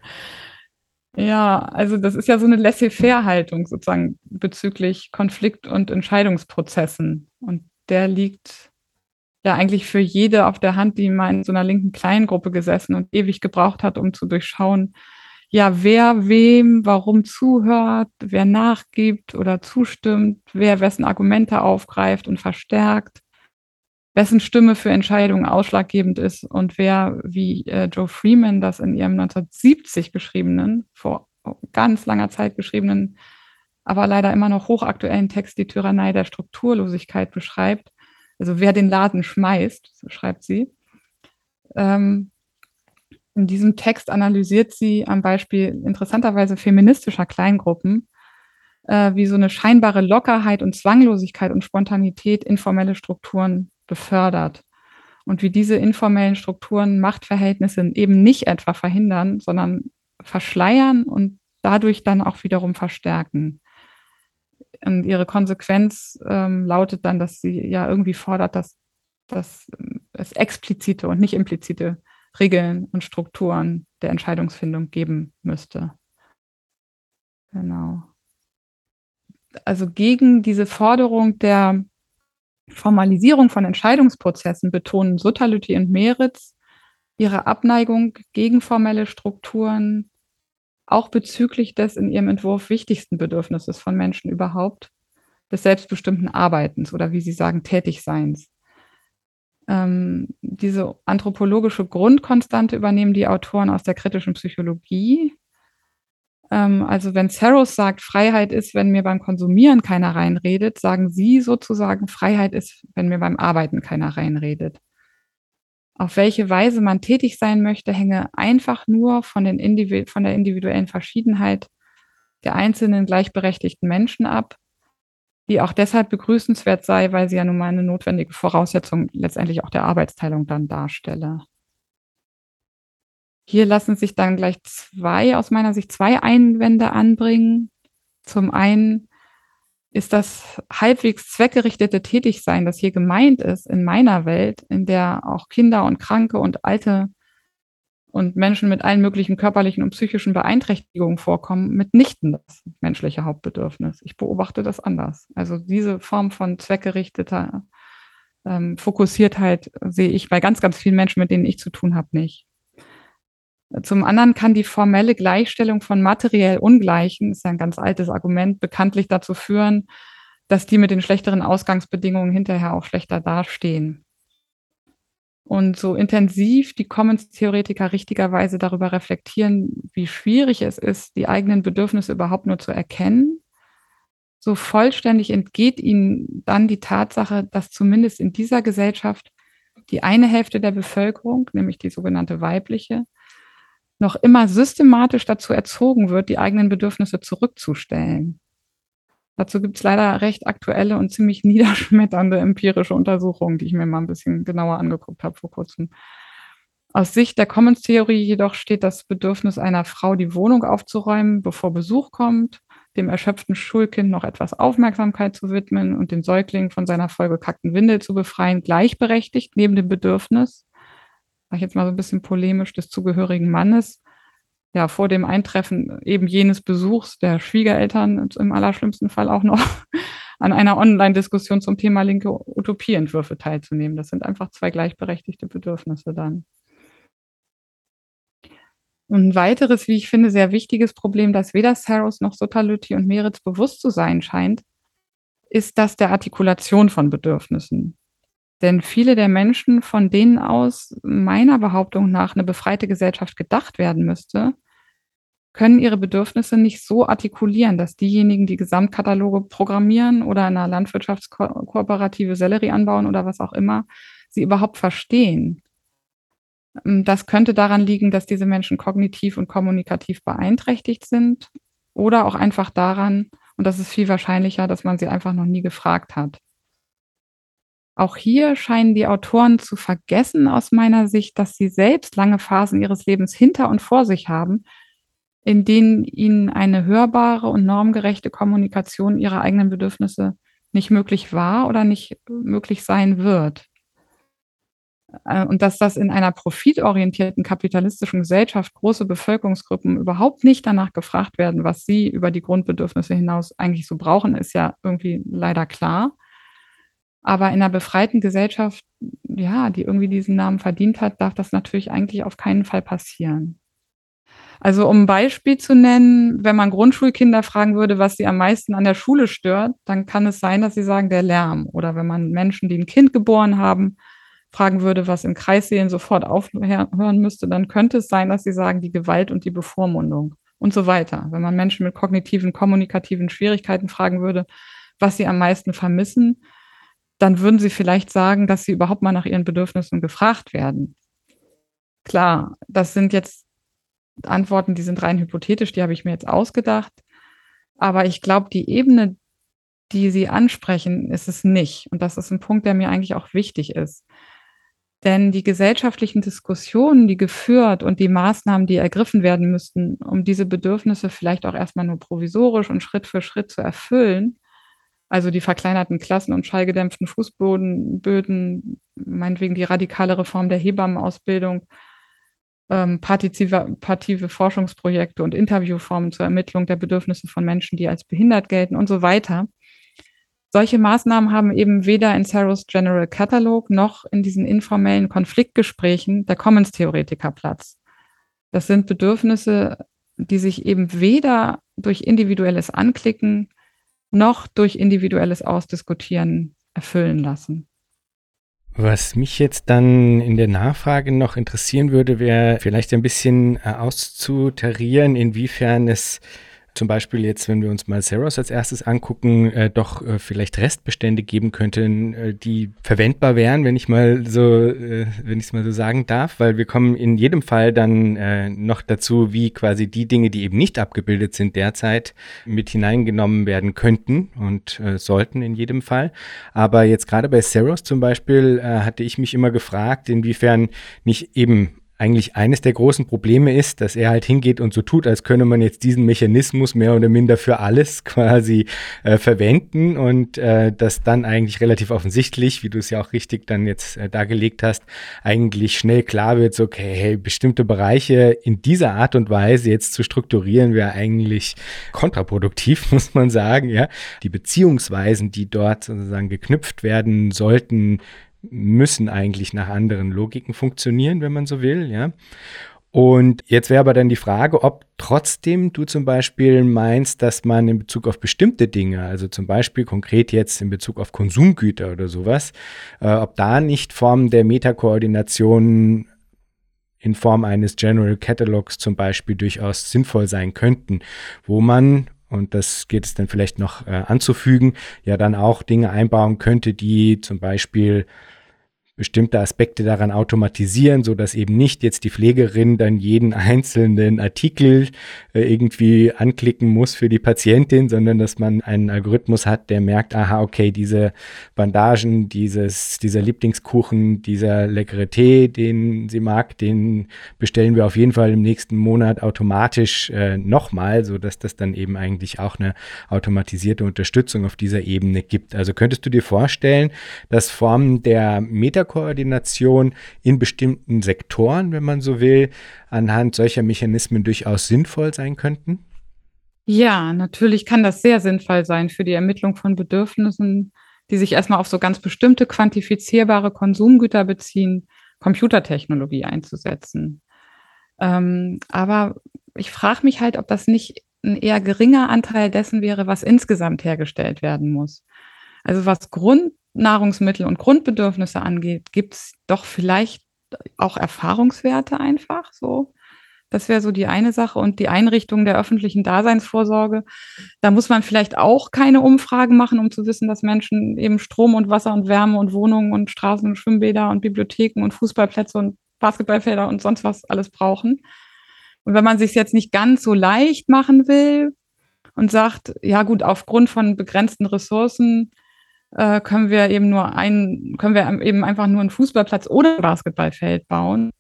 Ja. [laughs] ja, also das ist ja so eine Laissez-faire-Haltung sozusagen bezüglich Konflikt- und Entscheidungsprozessen. Und der liegt ja eigentlich für jede auf der Hand, die mal in so einer linken Kleingruppe gesessen und ewig gebraucht hat, um zu durchschauen, ja, wer wem warum zuhört, wer nachgibt oder zustimmt, wer wessen Argumente aufgreift und verstärkt, wessen Stimme für Entscheidungen ausschlaggebend ist und wer, wie äh, Joe Freeman das in ihrem 1970 geschriebenen, vor ganz langer Zeit geschriebenen aber leider immer noch hochaktuellen Text die Tyrannei der Strukturlosigkeit beschreibt. Also wer den Laden schmeißt, so schreibt sie. Ähm, in diesem Text analysiert sie am Beispiel interessanterweise feministischer Kleingruppen, äh, wie so eine scheinbare Lockerheit und Zwanglosigkeit und Spontanität informelle Strukturen befördert. Und wie diese informellen Strukturen Machtverhältnisse eben nicht etwa verhindern, sondern verschleiern und dadurch dann auch wiederum verstärken. Und ihre Konsequenz ähm, lautet dann, dass sie ja irgendwie fordert, dass, dass es explizite und nicht implizite Regeln und Strukturen der Entscheidungsfindung geben müsste. Genau. Also gegen diese Forderung der Formalisierung von Entscheidungsprozessen betonen Sutterlütti und Meritz ihre Abneigung gegen formelle Strukturen, auch bezüglich des in ihrem Entwurf wichtigsten Bedürfnisses von Menschen überhaupt, des selbstbestimmten Arbeitens oder wie sie sagen, Tätigseins. Ähm, diese anthropologische Grundkonstante übernehmen die Autoren aus der kritischen Psychologie. Ähm, also wenn Saros sagt, Freiheit ist, wenn mir beim Konsumieren keiner reinredet, sagen sie sozusagen, Freiheit ist, wenn mir beim Arbeiten keiner reinredet auf welche Weise man tätig sein möchte, hänge einfach nur von, den Individu von der individuellen Verschiedenheit der einzelnen gleichberechtigten Menschen ab, die auch deshalb begrüßenswert sei, weil sie ja nun mal eine notwendige Voraussetzung letztendlich auch der Arbeitsteilung dann darstelle. Hier lassen sich dann gleich zwei, aus meiner Sicht, zwei Einwände anbringen. Zum einen ist das halbwegs zweckgerichtete Tätigsein, das hier gemeint ist, in meiner Welt, in der auch Kinder und Kranke und Alte und Menschen mit allen möglichen körperlichen und psychischen Beeinträchtigungen vorkommen, mitnichten das menschliche Hauptbedürfnis. Ich beobachte das anders. Also diese Form von zweckgerichteter ähm, Fokussiertheit sehe ich bei ganz, ganz vielen Menschen, mit denen ich zu tun habe, nicht. Zum anderen kann die formelle Gleichstellung von materiell Ungleichen, ist ja ein ganz altes Argument, bekanntlich dazu führen, dass die mit den schlechteren Ausgangsbedingungen hinterher auch schlechter dastehen. Und so intensiv die Commons-Theoretiker richtigerweise darüber reflektieren, wie schwierig es ist, die eigenen Bedürfnisse überhaupt nur zu erkennen, so vollständig entgeht ihnen dann die Tatsache, dass zumindest in dieser Gesellschaft die eine Hälfte der Bevölkerung, nämlich die sogenannte weibliche, noch immer systematisch dazu erzogen wird, die eigenen Bedürfnisse zurückzustellen. Dazu gibt es leider recht aktuelle und ziemlich [laughs] niederschmetternde empirische Untersuchungen, die ich mir mal ein bisschen genauer angeguckt habe vor kurzem. Aus Sicht der Commons-Theorie jedoch steht das Bedürfnis einer Frau, die Wohnung aufzuräumen, bevor Besuch kommt, dem erschöpften Schulkind noch etwas Aufmerksamkeit zu widmen und den Säugling von seiner vollgekackten Windel zu befreien, gleichberechtigt neben dem Bedürfnis, sag ich jetzt mal so ein bisschen polemisch, des zugehörigen Mannes, ja, vor dem Eintreffen eben jenes Besuchs der Schwiegereltern im allerschlimmsten Fall auch noch [laughs] an einer Online-Diskussion zum Thema linke Utopieentwürfe teilzunehmen. Das sind einfach zwei gleichberechtigte Bedürfnisse dann. Und ein weiteres, wie ich finde, sehr wichtiges Problem, das weder Saros noch Sotalütti und Meritz bewusst zu sein scheint, ist das der Artikulation von Bedürfnissen. Denn viele der Menschen, von denen aus meiner Behauptung nach eine befreite Gesellschaft gedacht werden müsste, können ihre Bedürfnisse nicht so artikulieren, dass diejenigen, die Gesamtkataloge programmieren oder in einer Landwirtschaftskooperative Sellerie anbauen oder was auch immer, sie überhaupt verstehen. Das könnte daran liegen, dass diese Menschen kognitiv und kommunikativ beeinträchtigt sind oder auch einfach daran, und das ist viel wahrscheinlicher, dass man sie einfach noch nie gefragt hat. Auch hier scheinen die Autoren zu vergessen aus meiner Sicht, dass sie selbst lange Phasen ihres Lebens hinter und vor sich haben, in denen ihnen eine hörbare und normgerechte Kommunikation ihrer eigenen Bedürfnisse nicht möglich war oder nicht möglich sein wird. Äh, und dass das in einer profitorientierten kapitalistischen Gesellschaft große Bevölkerungsgruppen überhaupt nicht danach gefragt werden, was sie über die Grundbedürfnisse hinaus eigentlich so brauchen, ist ja irgendwie leider klar. Aber in einer befreiten Gesellschaft, ja, die irgendwie diesen Namen verdient hat, darf das natürlich eigentlich auf keinen Fall passieren. Also um ein Beispiel zu nennen, wenn man Grundschulkinder fragen würde, was sie am meisten an der Schule stört, dann kann es sein, dass sie sagen, der Lärm. Oder wenn man Menschen, die ein Kind geboren haben, fragen würde, was im Kreissälen sofort aufhören müsste, dann könnte es sein, dass sie sagen, die Gewalt und die Bevormundung und so weiter. Wenn man Menschen mit kognitiven, kommunikativen Schwierigkeiten fragen würde, was sie am meisten vermissen, dann würden sie vielleicht sagen, dass sie überhaupt mal nach ihren Bedürfnissen gefragt werden. Klar, das sind jetzt Antworten, die sind rein hypothetisch, die habe ich mir jetzt ausgedacht. Aber ich glaube, die Ebene, die Sie ansprechen, ist es nicht. Und das ist ein Punkt, der mir eigentlich auch wichtig ist. Denn die gesellschaftlichen Diskussionen, die geführt und die Maßnahmen, die ergriffen werden müssten, um diese Bedürfnisse vielleicht auch erstmal nur provisorisch und Schritt für Schritt zu erfüllen, also die verkleinerten Klassen und schallgedämpften Fußboden, Böden, meinetwegen die radikale Reform der Hebammenausbildung, ähm, partizipative Forschungsprojekte und Interviewformen zur Ermittlung der Bedürfnisse von Menschen, die als behindert gelten und so weiter. Solche Maßnahmen haben eben weder in Saros General Catalog noch in diesen informellen Konfliktgesprächen der Commons-Theoretiker Platz. Das sind Bedürfnisse, die sich eben weder durch individuelles Anklicken noch durch individuelles Ausdiskutieren erfüllen lassen. Was mich jetzt dann in der Nachfrage noch interessieren würde, wäre vielleicht ein bisschen äh, auszutarieren, inwiefern es zum Beispiel jetzt, wenn wir uns mal Seros als erstes angucken, äh, doch äh, vielleicht Restbestände geben könnten, äh, die verwendbar wären, wenn ich mal so, äh, wenn ich es mal so sagen darf, weil wir kommen in jedem Fall dann äh, noch dazu, wie quasi die Dinge, die eben nicht abgebildet sind derzeit, mit hineingenommen werden könnten und äh, sollten in jedem Fall. Aber jetzt gerade bei Seros zum Beispiel hatte ich mich immer gefragt, inwiefern nicht eben eigentlich eines der großen Probleme ist, dass er halt hingeht und so tut, als könne man jetzt diesen Mechanismus mehr oder minder für alles [laughs] quasi äh, verwenden und äh, das dann eigentlich relativ offensichtlich, wie du es ja auch richtig dann jetzt äh, dargelegt hast, eigentlich schnell klar wird, so, okay, hey, bestimmte Bereiche in dieser Art und Weise jetzt zu strukturieren, wäre eigentlich kontraproduktiv, [laughs] muss man sagen, ja. Die Beziehungsweisen, die dort sozusagen geknüpft werden sollten, müssen eigentlich nach anderen Logiken funktionieren, wenn man so will, ja. Und jetzt wäre aber dann die Frage, ob trotzdem du zum Beispiel meinst, dass man in Bezug auf bestimmte Dinge, also zum Beispiel konkret jetzt in Bezug auf Konsumgüter oder sowas, äh, ob da nicht Formen der Metakoordination in Form eines General Catalogs zum Beispiel durchaus sinnvoll sein könnten, wo man, und das geht es dann vielleicht noch äh, anzufügen, ja dann auch Dinge einbauen könnte, die zum Beispiel bestimmte Aspekte daran automatisieren, so dass eben nicht jetzt die Pflegerin dann jeden einzelnen Artikel äh, irgendwie anklicken muss für die Patientin, sondern dass man einen Algorithmus hat, der merkt, aha, okay, diese Bandagen, dieses, dieser Lieblingskuchen, dieser leckere Tee, den sie mag, den bestellen wir auf jeden Fall im nächsten Monat automatisch äh, nochmal, so dass das dann eben eigentlich auch eine automatisierte Unterstützung auf dieser Ebene gibt. Also könntest du dir vorstellen, dass Formen der Meta Koordination in bestimmten Sektoren, wenn man so will, anhand solcher Mechanismen durchaus sinnvoll sein könnten? Ja, natürlich kann das sehr sinnvoll sein für die Ermittlung von Bedürfnissen, die sich erstmal auf so ganz bestimmte quantifizierbare Konsumgüter beziehen, Computertechnologie einzusetzen. Ähm, aber ich frage mich halt, ob das nicht ein eher geringer Anteil dessen wäre, was insgesamt hergestellt werden muss. Also was Grund, Nahrungsmittel und Grundbedürfnisse angeht, gibt es doch vielleicht auch Erfahrungswerte einfach so. Das wäre so die eine Sache. Und die Einrichtung der öffentlichen Daseinsvorsorge, da muss man vielleicht auch keine Umfragen machen, um zu wissen, dass Menschen eben Strom und Wasser und Wärme und Wohnungen und Straßen und Schwimmbäder und Bibliotheken und Fußballplätze und Basketballfelder und sonst was alles brauchen. Und wenn man sich jetzt nicht ganz so leicht machen will und sagt, ja gut, aufgrund von begrenzten Ressourcen äh, können wir eben nur ein, können wir eben einfach nur einen Fußballplatz oder Basketballfeld bauen,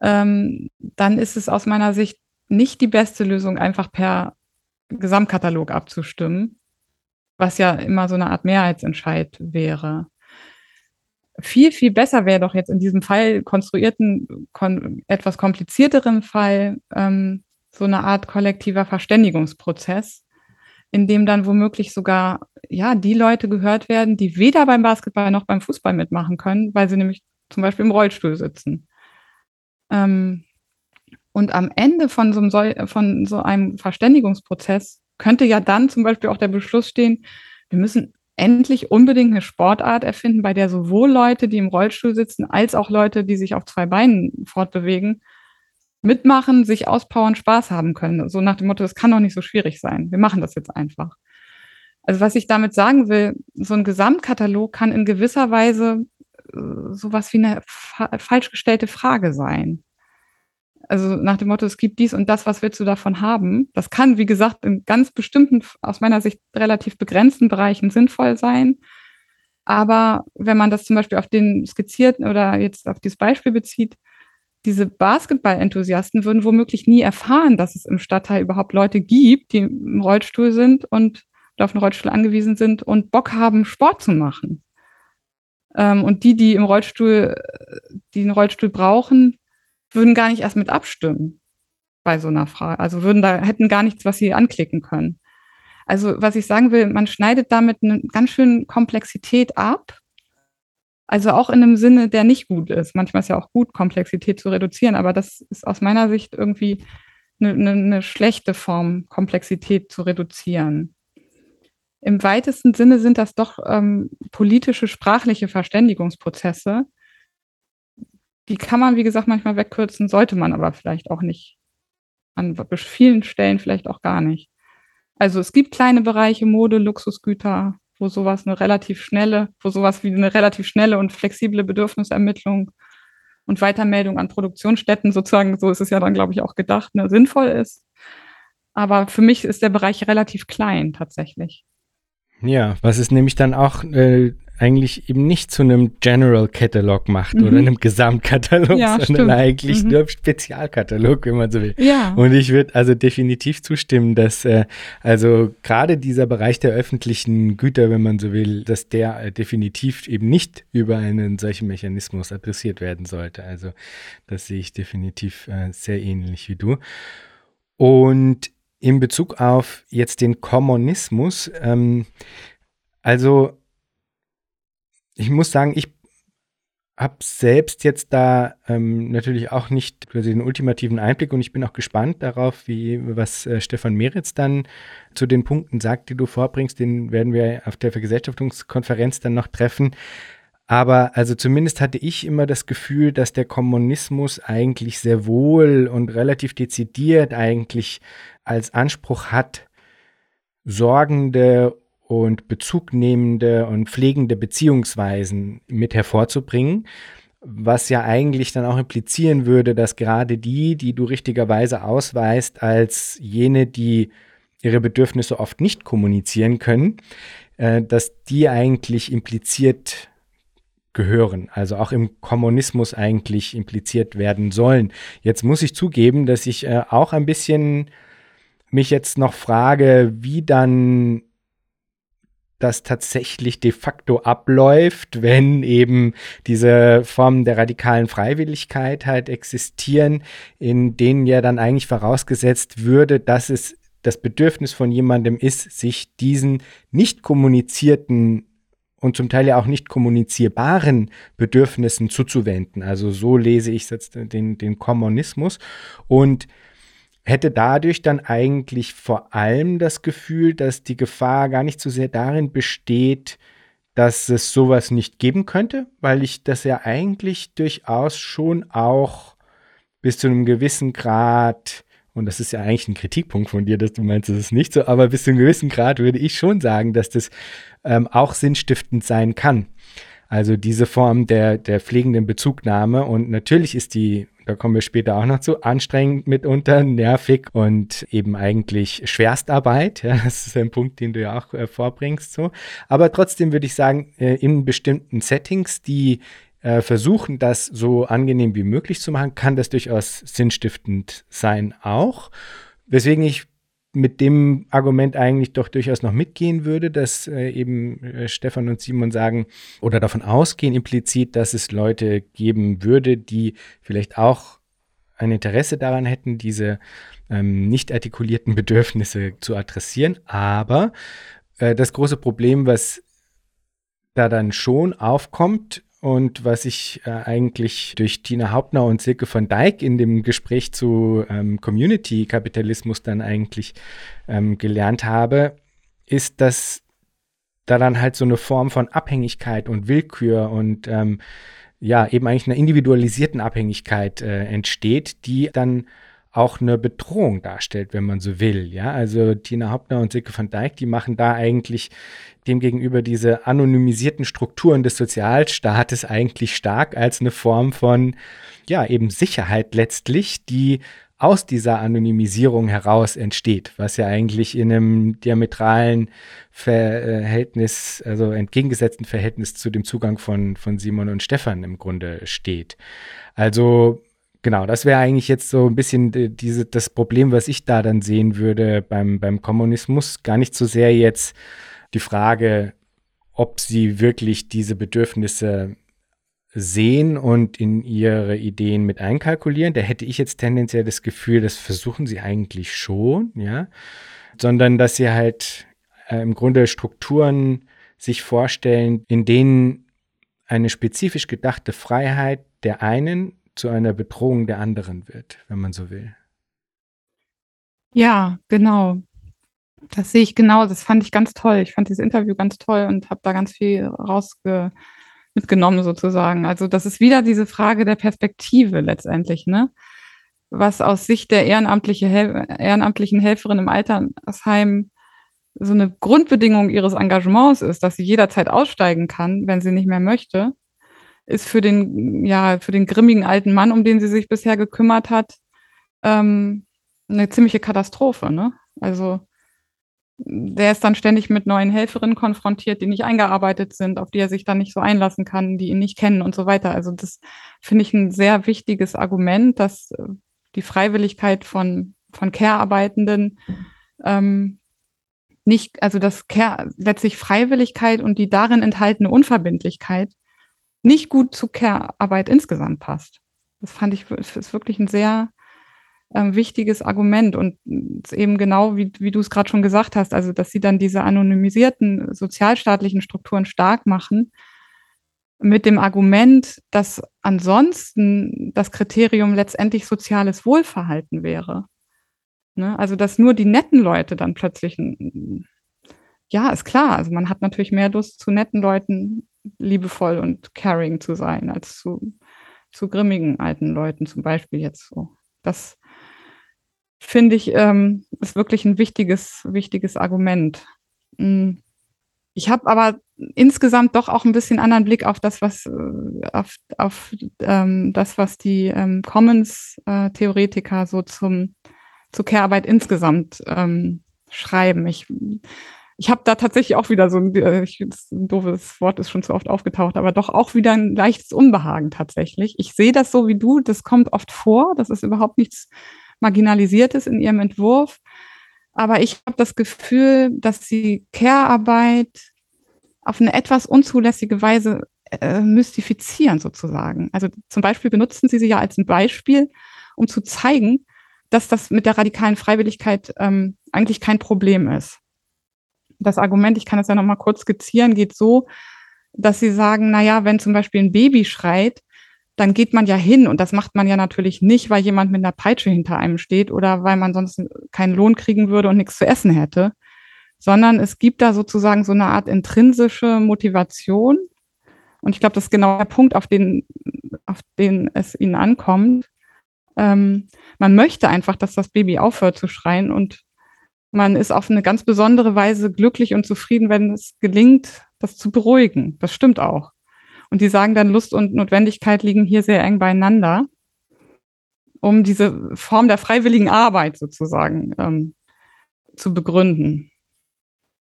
ähm, dann ist es aus meiner Sicht nicht die beste Lösung, einfach per Gesamtkatalog abzustimmen, was ja immer so eine Art Mehrheitsentscheid wäre. Viel, viel besser wäre doch jetzt in diesem Fall konstruierten, kon etwas komplizierteren Fall ähm, so eine Art kollektiver Verständigungsprozess, in dem dann womöglich sogar ja die Leute gehört werden, die weder beim Basketball noch beim Fußball mitmachen können, weil sie nämlich zum Beispiel im Rollstuhl sitzen. Ähm, und am Ende von so, einem, von so einem Verständigungsprozess könnte ja dann zum Beispiel auch der Beschluss stehen, wir müssen endlich unbedingt eine Sportart erfinden, bei der sowohl Leute, die im Rollstuhl sitzen, als auch Leute, die sich auf zwei Beinen fortbewegen, mitmachen, sich auspowern, Spaß haben können. So nach dem Motto, es kann doch nicht so schwierig sein. Wir machen das jetzt einfach. Also was ich damit sagen will, so ein Gesamtkatalog kann in gewisser Weise äh, sowas wie eine fa falsch gestellte Frage sein. Also nach dem Motto, es gibt dies und das, was willst du davon haben? Das kann, wie gesagt, in ganz bestimmten, aus meiner Sicht relativ begrenzten Bereichen sinnvoll sein. Aber wenn man das zum Beispiel auf den skizzierten oder jetzt auf dieses Beispiel bezieht, diese Basketball-Enthusiasten würden womöglich nie erfahren, dass es im Stadtteil überhaupt Leute gibt, die im Rollstuhl sind und auf einen Rollstuhl angewiesen sind und Bock haben, Sport zu machen. Ähm, und die, die im Rollstuhl, die einen Rollstuhl brauchen, würden gar nicht erst mit abstimmen bei so einer Frage. Also würden da, hätten gar nichts, was sie anklicken können. Also was ich sagen will, man schneidet damit eine ganz schön Komplexität ab. Also auch in einem Sinne, der nicht gut ist. Manchmal ist ja auch gut, Komplexität zu reduzieren, aber das ist aus meiner Sicht irgendwie eine, eine, eine schlechte Form, Komplexität zu reduzieren. Im weitesten Sinne sind das doch ähm, politische, sprachliche Verständigungsprozesse, die kann man, wie gesagt, manchmal wegkürzen, sollte man aber vielleicht auch nicht. An vielen Stellen vielleicht auch gar nicht. Also es gibt kleine Bereiche, Mode, Luxusgüter, wo sowas eine relativ schnelle, wo sowas wie eine relativ schnelle und flexible Bedürfnisermittlung und Weitermeldung an Produktionsstätten sozusagen, so ist es ja dann, glaube ich, auch gedacht, ne, sinnvoll ist. Aber für mich ist der Bereich relativ klein tatsächlich. Ja, was es nämlich dann auch äh, eigentlich eben nicht zu einem General Catalog macht mhm. oder einem Gesamtkatalog, [laughs] ja, sondern stimmt. eigentlich mhm. nur einem Spezialkatalog, wenn man so will. Ja. Und ich würde also definitiv zustimmen, dass äh, also gerade dieser Bereich der öffentlichen Güter, wenn man so will, dass der äh, definitiv eben nicht über einen solchen Mechanismus adressiert werden sollte. Also das sehe ich definitiv äh, sehr ähnlich wie du. Und in Bezug auf jetzt den Kommunismus, ähm, also ich muss sagen, ich habe selbst jetzt da ähm, natürlich auch nicht den ultimativen Einblick und ich bin auch gespannt darauf, wie was äh, Stefan Meritz dann zu den Punkten sagt, die du vorbringst. Den werden wir auf der Vergesellschaftungskonferenz dann noch treffen. Aber also zumindest hatte ich immer das Gefühl, dass der Kommunismus eigentlich sehr wohl und relativ dezidiert eigentlich als Anspruch hat, sorgende und bezugnehmende und pflegende Beziehungsweisen mit hervorzubringen, was ja eigentlich dann auch implizieren würde, dass gerade die, die du richtigerweise ausweist, als jene, die ihre Bedürfnisse oft nicht kommunizieren können, äh, dass die eigentlich impliziert gehören, also auch im Kommunismus eigentlich impliziert werden sollen. Jetzt muss ich zugeben, dass ich äh, auch ein bisschen mich jetzt noch frage, wie dann das tatsächlich de facto abläuft, wenn eben diese Formen der radikalen Freiwilligkeit halt existieren, in denen ja dann eigentlich vorausgesetzt würde, dass es das Bedürfnis von jemandem ist, sich diesen nicht kommunizierten und zum Teil ja auch nicht kommunizierbaren Bedürfnissen zuzuwenden. Also so lese ich jetzt den, den Kommunismus. Und hätte dadurch dann eigentlich vor allem das Gefühl, dass die Gefahr gar nicht so sehr darin besteht, dass es sowas nicht geben könnte, weil ich das ja eigentlich durchaus schon auch bis zu einem gewissen Grad, und das ist ja eigentlich ein Kritikpunkt von dir, dass du meinst, das ist nicht so, aber bis zu einem gewissen Grad würde ich schon sagen, dass das ähm, auch sinnstiftend sein kann. Also diese Form der, der pflegenden Bezugnahme. Und natürlich ist die da kommen wir später auch noch zu, anstrengend mitunter, nervig und eben eigentlich Schwerstarbeit. [laughs] Ja, das ist ein Punkt, den du ja auch äh, vorbringst. So. Aber trotzdem würde ich sagen, äh, in bestimmten Settings, die äh, versuchen, das so angenehm wie möglich zu machen, kann das durchaus sinnstiftend sein auch. Weswegen ich mit dem Argument eigentlich doch durchaus noch mitgehen würde, dass äh, eben äh, Stefan und Simon sagen oder davon ausgehen implizit, dass es Leute geben würde, die vielleicht auch ein Interesse daran hätten, diese ähm, nicht artikulierten Bedürfnisse zu adressieren. Aber äh, das große Problem, was da dann schon aufkommt, und was ich äh, eigentlich durch Tina Hauptner und Silke von Dijk in dem Gespräch zu ähm, Community-Kapitalismus dann eigentlich ähm, gelernt habe, ist, dass da dann halt so eine Form von Abhängigkeit und Willkür und ähm, ja, eben eigentlich einer individualisierten Abhängigkeit äh, entsteht, die dann auch eine Bedrohung darstellt, wenn man so will. Ja, also Tina Hauptner und Silke van Dijk, die machen da eigentlich demgegenüber diese anonymisierten Strukturen des Sozialstaates eigentlich stark als eine Form von, ja, eben Sicherheit letztlich, die aus dieser Anonymisierung heraus entsteht, was ja eigentlich in einem diametralen Verhältnis, also entgegengesetzten Verhältnis zu dem Zugang von, von Simon und Stefan im Grunde steht. Also Genau, das wäre eigentlich jetzt so ein bisschen diese, das Problem, was ich da dann sehen würde beim, beim Kommunismus. Gar nicht so sehr jetzt die Frage, ob sie wirklich diese Bedürfnisse sehen und in ihre Ideen mit einkalkulieren. Da hätte ich jetzt tendenziell das Gefühl, das versuchen sie eigentlich schon, ja, sondern dass sie halt äh, im Grunde Strukturen sich vorstellen, in denen eine spezifisch gedachte Freiheit der einen zu einer Bedrohung der anderen wird, wenn man so will. Ja, genau. Das sehe ich genau. Das fand ich ganz toll. Ich fand dieses Interview ganz toll und habe da ganz viel rausge mitgenommen sozusagen. Also das ist wieder diese Frage der Perspektive letztendlich, ne? Was aus Sicht der ehrenamtliche Hel ehrenamtlichen Helferin im Altersheim so eine Grundbedingung ihres Engagements ist, dass sie jederzeit aussteigen kann, wenn sie nicht mehr möchte, ist für den, ja, für den grimmigen alten Mann, um den sie sich bisher gekümmert hat, ähm, eine ziemliche Katastrophe. Ne? Also der ist dann ständig mit neuen Helferinnen konfrontiert, die nicht eingearbeitet sind, auf die er sich dann nicht so einlassen kann, die ihn nicht kennen und so weiter. Also das finde ich ein sehr wichtiges Argument, dass äh, die Freiwilligkeit von, von Care-Arbeitenden ähm, nicht, also das Care, letztlich Freiwilligkeit und die darin enthaltene Unverbindlichkeit nicht gut zu Care-Arbeit insgesamt passt. Das fand ich, ist wirklich ein sehr ähm, wichtiges Argument und eben genau, wie, wie du es gerade schon gesagt hast, also dass sie dann diese anonymisierten sozialstaatlichen Strukturen stark machen, mit dem Argument, dass ansonsten das Kriterium letztendlich soziales Wohlverhalten wäre. Ne? Also dass nur die netten Leute dann plötzlich, ja, ist klar, also man hat natürlich mehr Lust zu netten Leuten liebevoll und caring zu sein, als zu, zu grimmigen alten Leuten zum Beispiel jetzt so. Das finde ich, ähm, ist wirklich ein wichtiges, wichtiges Argument. Hm. Ich habe aber insgesamt doch auch ein bisschen anderen Blick auf das, was äh, auf, auf ähm, das, was die ähm, Commons-Theoretiker äh, so zum zur Care-Arbeit insgesamt ähm, schreiben. Ich ich habe da tatsächlich auch wieder so ein, äh, ich, ein doofes Wort ist schon zu oft aufgetaucht, aber doch auch wieder ein leichtes Unbehagen tatsächlich. Ich sehe das so wie du, das kommt oft vor, das ist überhaupt nichts Marginalisiertes in ihrem Entwurf. Aber ich habe das Gefühl, dass sie Care-Arbeit auf eine etwas unzulässige Weise äh, mystifizieren sozusagen. Also zum Beispiel benutzen sie sie ja als ein Beispiel, um zu zeigen, dass das mit der radikalen Freiwilligkeit ähm, eigentlich kein Problem ist das Argument, ich kann es ja noch mal kurz skizzieren, geht so, dass sie sagen, na ja, wenn zum Beispiel ein Baby schreit, dann geht man ja hin und das macht man ja natürlich nicht, weil jemand mit einer Peitsche hinter einem steht oder weil man sonst keinen Lohn kriegen würde und nichts zu essen hätte, sondern es gibt da sozusagen so eine Art intrinsische Motivation. Und ich glaube, das ist genau der Punkt, auf den, auf den es ihnen ankommt. Ähm, man möchte einfach, dass das Baby aufhört zu schreien und man ist auf eine ganz besondere Weise glücklich und zufrieden, wenn es gelingt, das zu beruhigen. Das stimmt auch. Und die sagen dann, Lust und Notwendigkeit liegen hier sehr eng beieinander. um diese Form der freiwilligen Arbeit sozusagen ähm, zu begründen.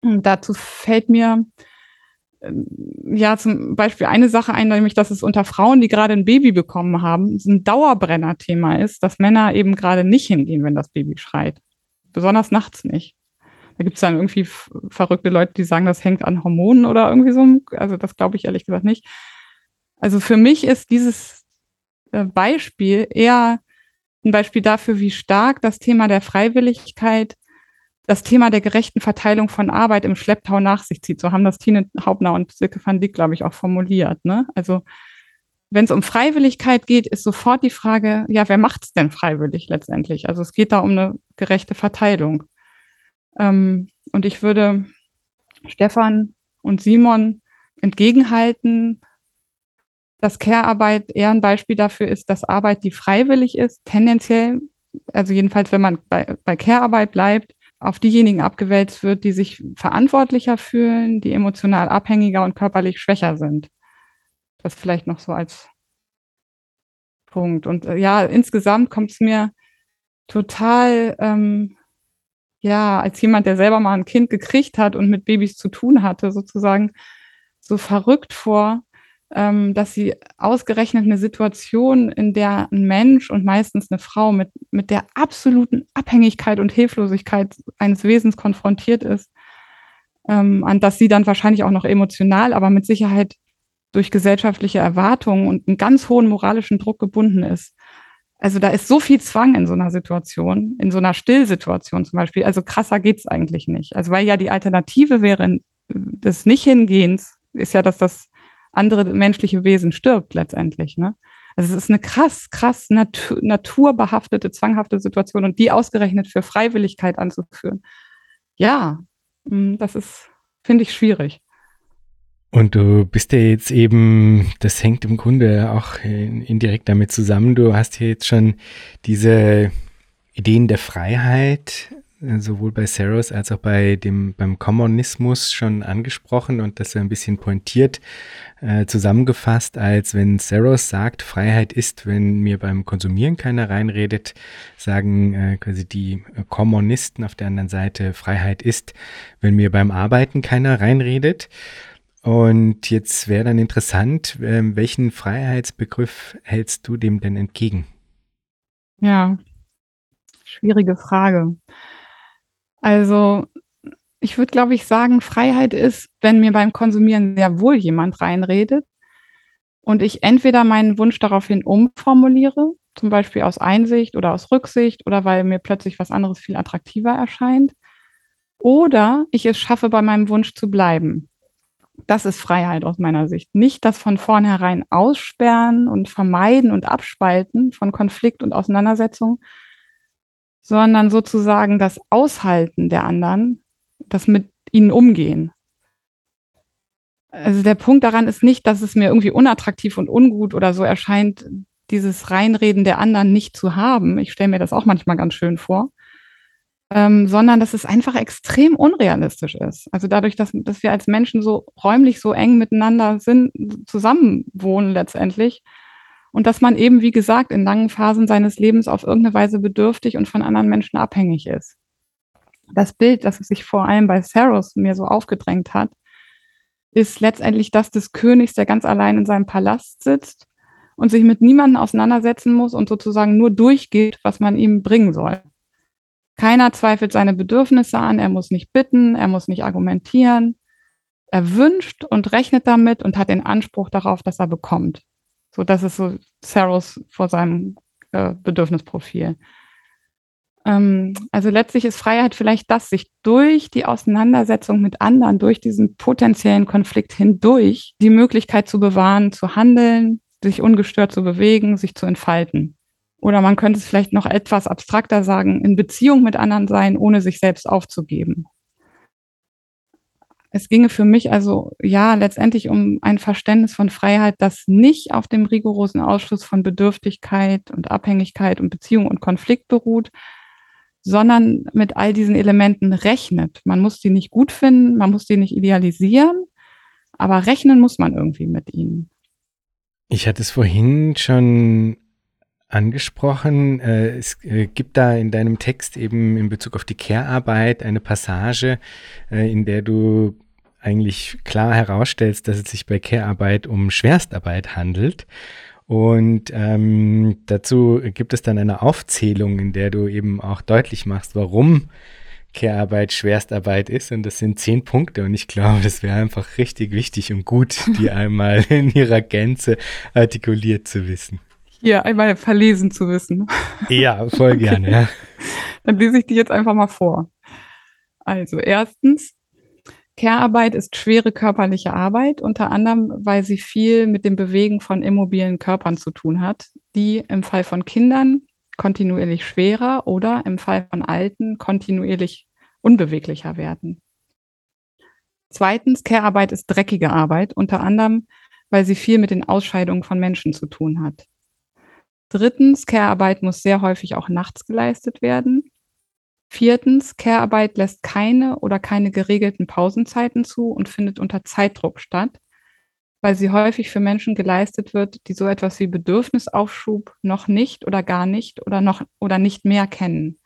Und dazu fällt mir ähm, ja zum Beispiel eine Sache ein, nämlich dass es unter Frauen, die gerade ein Baby bekommen haben, ein Dauerbrenner-Thema ist, dass Männer eben gerade nicht hingehen, wenn das Baby schreit. Besonders nachts nicht. Da gibt es dann irgendwie verrückte Leute, die sagen, das hängt an Hormonen oder irgendwie so. Also das glaube ich ehrlich gesagt nicht. Also für mich ist dieses äh, Beispiel eher ein Beispiel dafür, wie stark das Thema der Freiwilligkeit das Thema der gerechten Verteilung von Arbeit im Schlepptau nach sich zieht. So haben das Tine Hauptner und Silke van Dijk, glaube ich, auch formuliert. Ne? Also wenn es um Freiwilligkeit geht, ist sofort die Frage, ja, wer macht es denn freiwillig letztendlich? Also es geht da um eine gerechte Verteilung. Ähm, und ich würde Stefan und Simon entgegenhalten, dass Care-Arbeit eher ein Beispiel dafür ist, dass Arbeit, die freiwillig ist, tendenziell, also jedenfalls, wenn man bei, bei Care-Arbeit bleibt, auf diejenigen abgewälzt wird, die sich verantwortlicher fühlen, die emotional abhängiger und körperlich schwächer sind. Das vielleicht noch so als Punkt. Und äh, ja, insgesamt kommt es mir total, ähm, ja, als jemand, der selber mal ein Kind gekriegt hat und mit Babys zu tun hatte, sozusagen so verrückt vor, ähm, dass sie ausgerechnet eine Situation, in der ein Mensch und meistens eine Frau mit, mit der absoluten Abhängigkeit und Hilflosigkeit eines Wesens konfrontiert ist, ähm, an das sie dann wahrscheinlich auch noch emotional, aber mit Sicherheit durch gesellschaftliche Erwartungen und einen ganz hohen moralischen Druck gebunden ist. Also da ist so viel Zwang in so einer Situation, in so einer Stillsituation zum Beispiel. Also krasser geht's eigentlich nicht. Also weil ja die Alternative wäre des Nicht-Hingehens, ist ja, dass das andere menschliche Wesen stirbt letztendlich. Ne? Also es ist eine krass, krass natu naturbehaftete, zwanghafte Situation und die ausgerechnet für Freiwilligkeit anzuführen. Ja, mm, das ist, finde ich, schwierig. Und du bist ja jetzt eben, das hängt im Grunde auch indirekt damit zusammen. Du hast ja jetzt schon diese Ideen der Freiheit sowohl bei Saros als auch bei dem, beim Kommunismus schon angesprochen und das ein bisschen pointiert äh, zusammengefasst, als wenn Saros sagt, Freiheit ist, wenn mir beim Konsumieren keiner reinredet, sagen äh, quasi die Kommunisten auf der anderen Seite, Freiheit ist, wenn mir beim Arbeiten keiner reinredet. Und jetzt wäre dann interessant, äh, welchen Freiheitsbegriff hältst du dem denn entgegen? Ja, schwierige Frage. Also ich würde, glaube ich, sagen, Freiheit ist, wenn mir beim Konsumieren sehr wohl jemand reinredet und ich entweder meinen Wunsch daraufhin umformuliere, zum Beispiel aus Einsicht oder aus Rücksicht oder weil mir plötzlich was anderes viel attraktiver erscheint, oder ich es schaffe, bei meinem Wunsch zu bleiben. Das ist Freiheit aus meiner Sicht. Nicht das von vornherein aussperren und vermeiden und abspalten von Konflikt und Auseinandersetzung, sondern sozusagen das Aushalten der anderen, das mit ihnen umgehen. Also der Punkt daran ist nicht, dass es mir irgendwie unattraktiv und ungut oder so erscheint, dieses Reinreden der anderen nicht zu haben. Ich stelle mir das auch manchmal ganz schön vor. Ähm, sondern dass es einfach extrem unrealistisch ist. Also dadurch, dass, dass wir als Menschen so räumlich so eng miteinander sind, zusammenwohnen letztendlich, und dass man eben, wie gesagt, in langen Phasen seines Lebens auf irgendeine Weise bedürftig und von anderen Menschen abhängig ist. Das Bild, das sich vor allem bei Saros mir so aufgedrängt hat, ist letztendlich das des Königs, der ganz allein in seinem Palast sitzt und sich mit niemandem auseinandersetzen muss und sozusagen nur durchgeht, was man ihm bringen soll. Keiner zweifelt seine Bedürfnisse an, er muss nicht bitten, er muss nicht argumentieren. Er wünscht und rechnet damit und hat den Anspruch darauf, dass er bekommt. So, das ist so Saros vor seinem äh, Bedürfnisprofil. Ähm, also letztlich ist Freiheit vielleicht das, sich durch die Auseinandersetzung mit anderen, durch diesen potenziellen Konflikt hindurch, die Möglichkeit zu bewahren, zu handeln, sich ungestört zu bewegen, sich zu entfalten. Oder man könnte es vielleicht noch etwas abstrakter sagen, in Beziehung mit anderen sein, ohne sich selbst aufzugeben es ginge für mich also ja letztendlich um ein Verständnis von Freiheit, das nicht auf dem rigorosen Ausschluss von Bedürftigkeit und Abhängigkeit und Beziehung und Konflikt beruht, sondern mit all diesen Elementen rechnet. Man muss die nicht gut finden, man muss die nicht idealisieren, aber rechnen muss man irgendwie mit ihnen. Ich hatte es vorhin schon angesprochen. Äh, es äh, gibt da in deinem Text eben in Bezug auf die Care-Arbeit eine Passage, äh, in der du eigentlich klar herausstellst, dass es sich bei Care-Arbeit um Schwerstarbeit handelt. Und ähm, dazu gibt es dann eine Aufzählung, in der du eben auch deutlich machst, warum Care-Arbeit Schwerstarbeit ist. Und das sind zehn Punkte. Und ich glaube, das wäre einfach richtig wichtig und gut, die [laughs] einmal in ihrer Gänze artikuliert zu wissen. Hier einmal verlesen zu wissen. Ja, voll gerne. Ja. [laughs] Dann lese ich die jetzt einfach mal vor. Also erstens, Care-Arbeit ist schwere körperliche Arbeit, unter anderem, weil sie viel mit dem Bewegen von immobilen Körpern zu tun hat, die im Fall von Kindern kontinuierlich schwerer oder im Fall von Alten kontinuierlich unbeweglicher werden. Zweitens, Care-Arbeit ist dreckige Arbeit, unter anderem, weil sie viel mit den Ausscheidungen von Menschen zu tun hat. Drittens, Care-Arbeit muss sehr häufig auch nachts geleistet werden. Viertens, Care-Arbeit lässt keine oder keine geregelten Pausenzeiten zu und findet unter Zeitdruck statt, weil sie häufig für Menschen geleistet wird, die so etwas wie Bedürfnisaufschub noch nicht oder gar nicht oder noch oder nicht mehr kennen.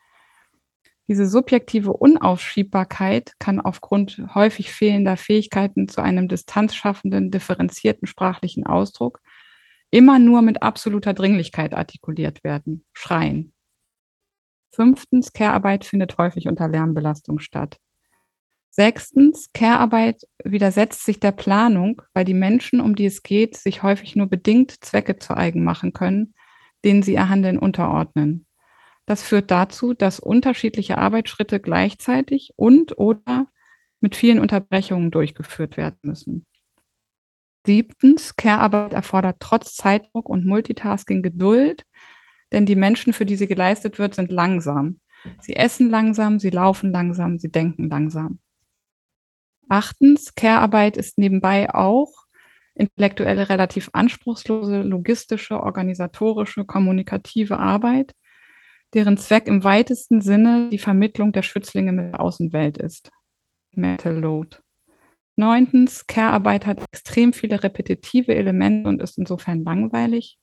Diese subjektive Unaufschiebbarkeit kann aufgrund häufig fehlender Fähigkeiten zu einem distanzschaffenden, differenzierten sprachlichen Ausdruck immer nur mit absoluter Dringlichkeit artikuliert werden. Schreien. Fünftens, Care-Arbeit findet häufig unter Lärmbelastung statt. Sechstens, Care-Arbeit widersetzt sich der Planung, weil die Menschen, um die es geht, sich häufig nur bedingt Zwecke zu eigen machen können, denen sie ihr Handeln unterordnen. Das führt dazu, dass unterschiedliche Arbeitsschritte gleichzeitig und oder mit vielen Unterbrechungen durchgeführt werden müssen. Siebtens, Care-Arbeit erfordert trotz Zeitdruck und Multitasking Geduld, denn die Menschen, für die sie geleistet wird, sind langsam. Sie essen langsam, sie laufen langsam, sie denken langsam. Achtens, Care-Arbeit ist nebenbei auch intellektuelle, relativ anspruchslose, logistische, organisatorische, kommunikative Arbeit, deren Zweck im weitesten Sinne die Vermittlung der Schützlinge mit der Außenwelt ist. Mental Load. Neuntens, Care-Arbeit hat extrem viele repetitive Elemente und ist insofern langweilig.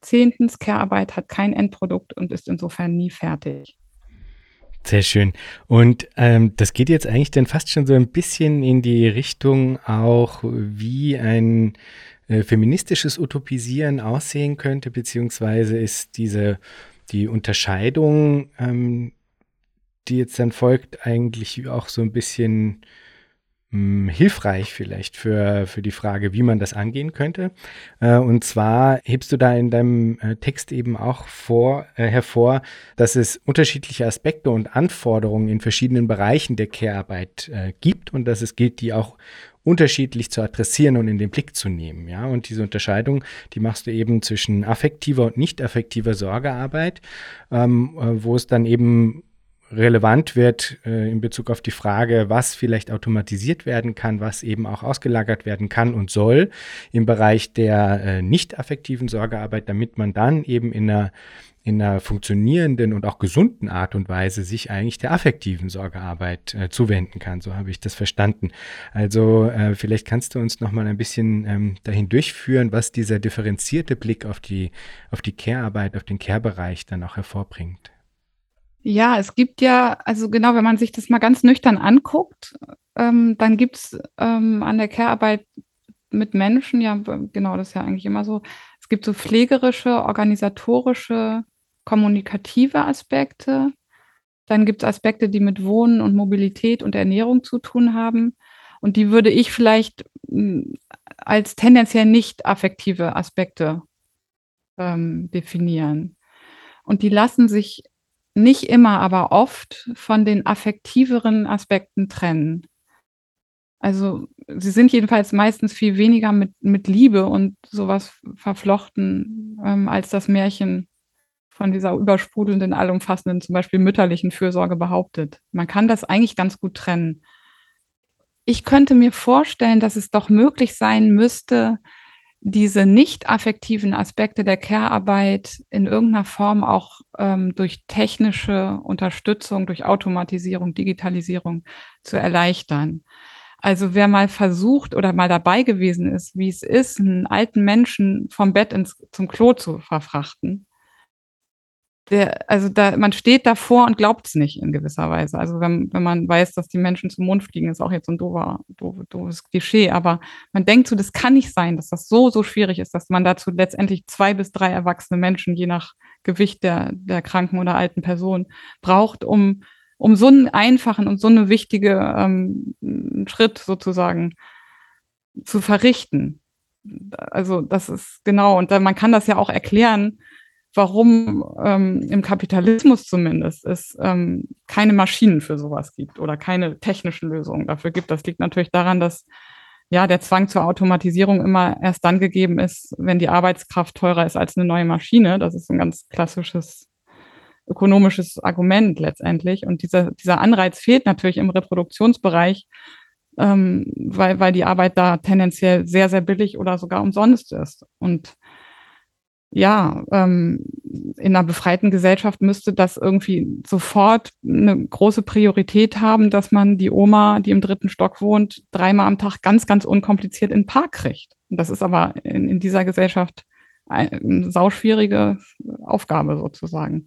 Zehntens, Care-Arbeit hat kein Endprodukt und ist insofern nie fertig. Sehr schön. Und ähm, das geht jetzt eigentlich dann fast schon so ein bisschen in die Richtung auch, wie ein äh, feministisches Utopisieren aussehen könnte, beziehungsweise ist diese die Unterscheidung, ähm, die jetzt dann folgt, eigentlich auch so ein bisschen hilfreich vielleicht für, für die Frage, wie man das angehen könnte. Äh, und zwar hebst du da in deinem äh, Text eben auch vor, äh, hervor, dass es unterschiedliche Aspekte und Anforderungen in verschiedenen Bereichen der Care-Arbeit gibt und dass es gilt, die auch unterschiedlich zu adressieren und in den Blick zu nehmen. Ja, und diese Unterscheidung, die machst du eben zwischen affektiver und nicht affektiver Sorgearbeit, ähm, wo es dann eben relevant wird äh, in Bezug auf die Frage, was vielleicht automatisiert werden kann, was eben auch ausgelagert werden kann und soll im Bereich der äh, nicht affektiven Sorgearbeit, damit man dann eben in einer in einer funktionierenden und auch gesunden Art und Weise sich eigentlich der affektiven Sorgearbeit äh, zuwenden kann. So habe ich das verstanden. Also äh, vielleicht kannst du uns noch mal ein bisschen ähm, dahin durchführen, was dieser differenzierte Blick auf die auf die Care-Arbeit, auf den Care-Bereich dann auch hervorbringt. Ja, es gibt ja, also genau, wenn man sich das mal ganz nüchtern anguckt, ähm, dann gibt es ähm, an der Care-Arbeit mit Menschen, ja, genau, das ist ja eigentlich immer so, es gibt so pflegerische, organisatorische, kommunikative Aspekte. Dann gibt es Aspekte, die mit Wohnen und Mobilität und Ernährung zu tun haben. Und die würde ich vielleicht hm, als tendenziell nicht affektive Aspekte ähm, definieren. Und die lassen sich nicht immer, aber oft von den affektiveren Aspekten trennen. Also sie sind jedenfalls meistens viel weniger mit, mit Liebe und sowas verflochten ähm, als das Märchen von dieser übersprudelnden, allumfassenden, zum Beispiel mütterlichen Fürsorge behauptet. Man kann das eigentlich ganz gut trennen. Ich könnte mir vorstellen, dass es doch möglich sein müsste, diese nicht affektiven Aspekte der Care-Arbeit in irgendeiner Form auch ähm, durch technische Unterstützung, durch Automatisierung, Digitalisierung zu erleichtern. Also wer mal versucht oder mal dabei gewesen ist, wie es ist, einen alten Menschen vom Bett ins, zum Klo zu verfrachten, der, also da, man steht davor und glaubt es nicht in gewisser Weise. Also wenn, wenn man weiß, dass die Menschen zum Mond fliegen, ist auch jetzt ein doofer, doof, doofes Klischee, aber man denkt so, das kann nicht sein, dass das so, so schwierig ist, dass man dazu letztendlich zwei bis drei erwachsene Menschen, je nach Gewicht der, der kranken oder alten Person, braucht, um, um so einen einfachen und so eine wichtige ähm, Schritt sozusagen zu verrichten. Also das ist genau, und man kann das ja auch erklären, warum ähm, im Kapitalismus zumindest es ähm, keine Maschinen für sowas gibt oder keine technischen Lösungen dafür gibt. Das liegt natürlich daran, dass ja der Zwang zur Automatisierung immer erst dann gegeben ist, wenn die Arbeitskraft teurer ist als eine neue Maschine. Das ist ein ganz klassisches ökonomisches Argument letztendlich. Und dieser, dieser Anreiz fehlt natürlich im Reproduktionsbereich, ähm, weil, weil die Arbeit da tendenziell sehr, sehr billig oder sogar umsonst ist. Und ja, ähm, in einer befreiten Gesellschaft müsste das irgendwie sofort eine große Priorität haben, dass man die Oma, die im dritten Stock wohnt, dreimal am Tag ganz, ganz unkompliziert in den Park kriegt. Das ist aber in, in dieser Gesellschaft eine sauschwierige Aufgabe sozusagen.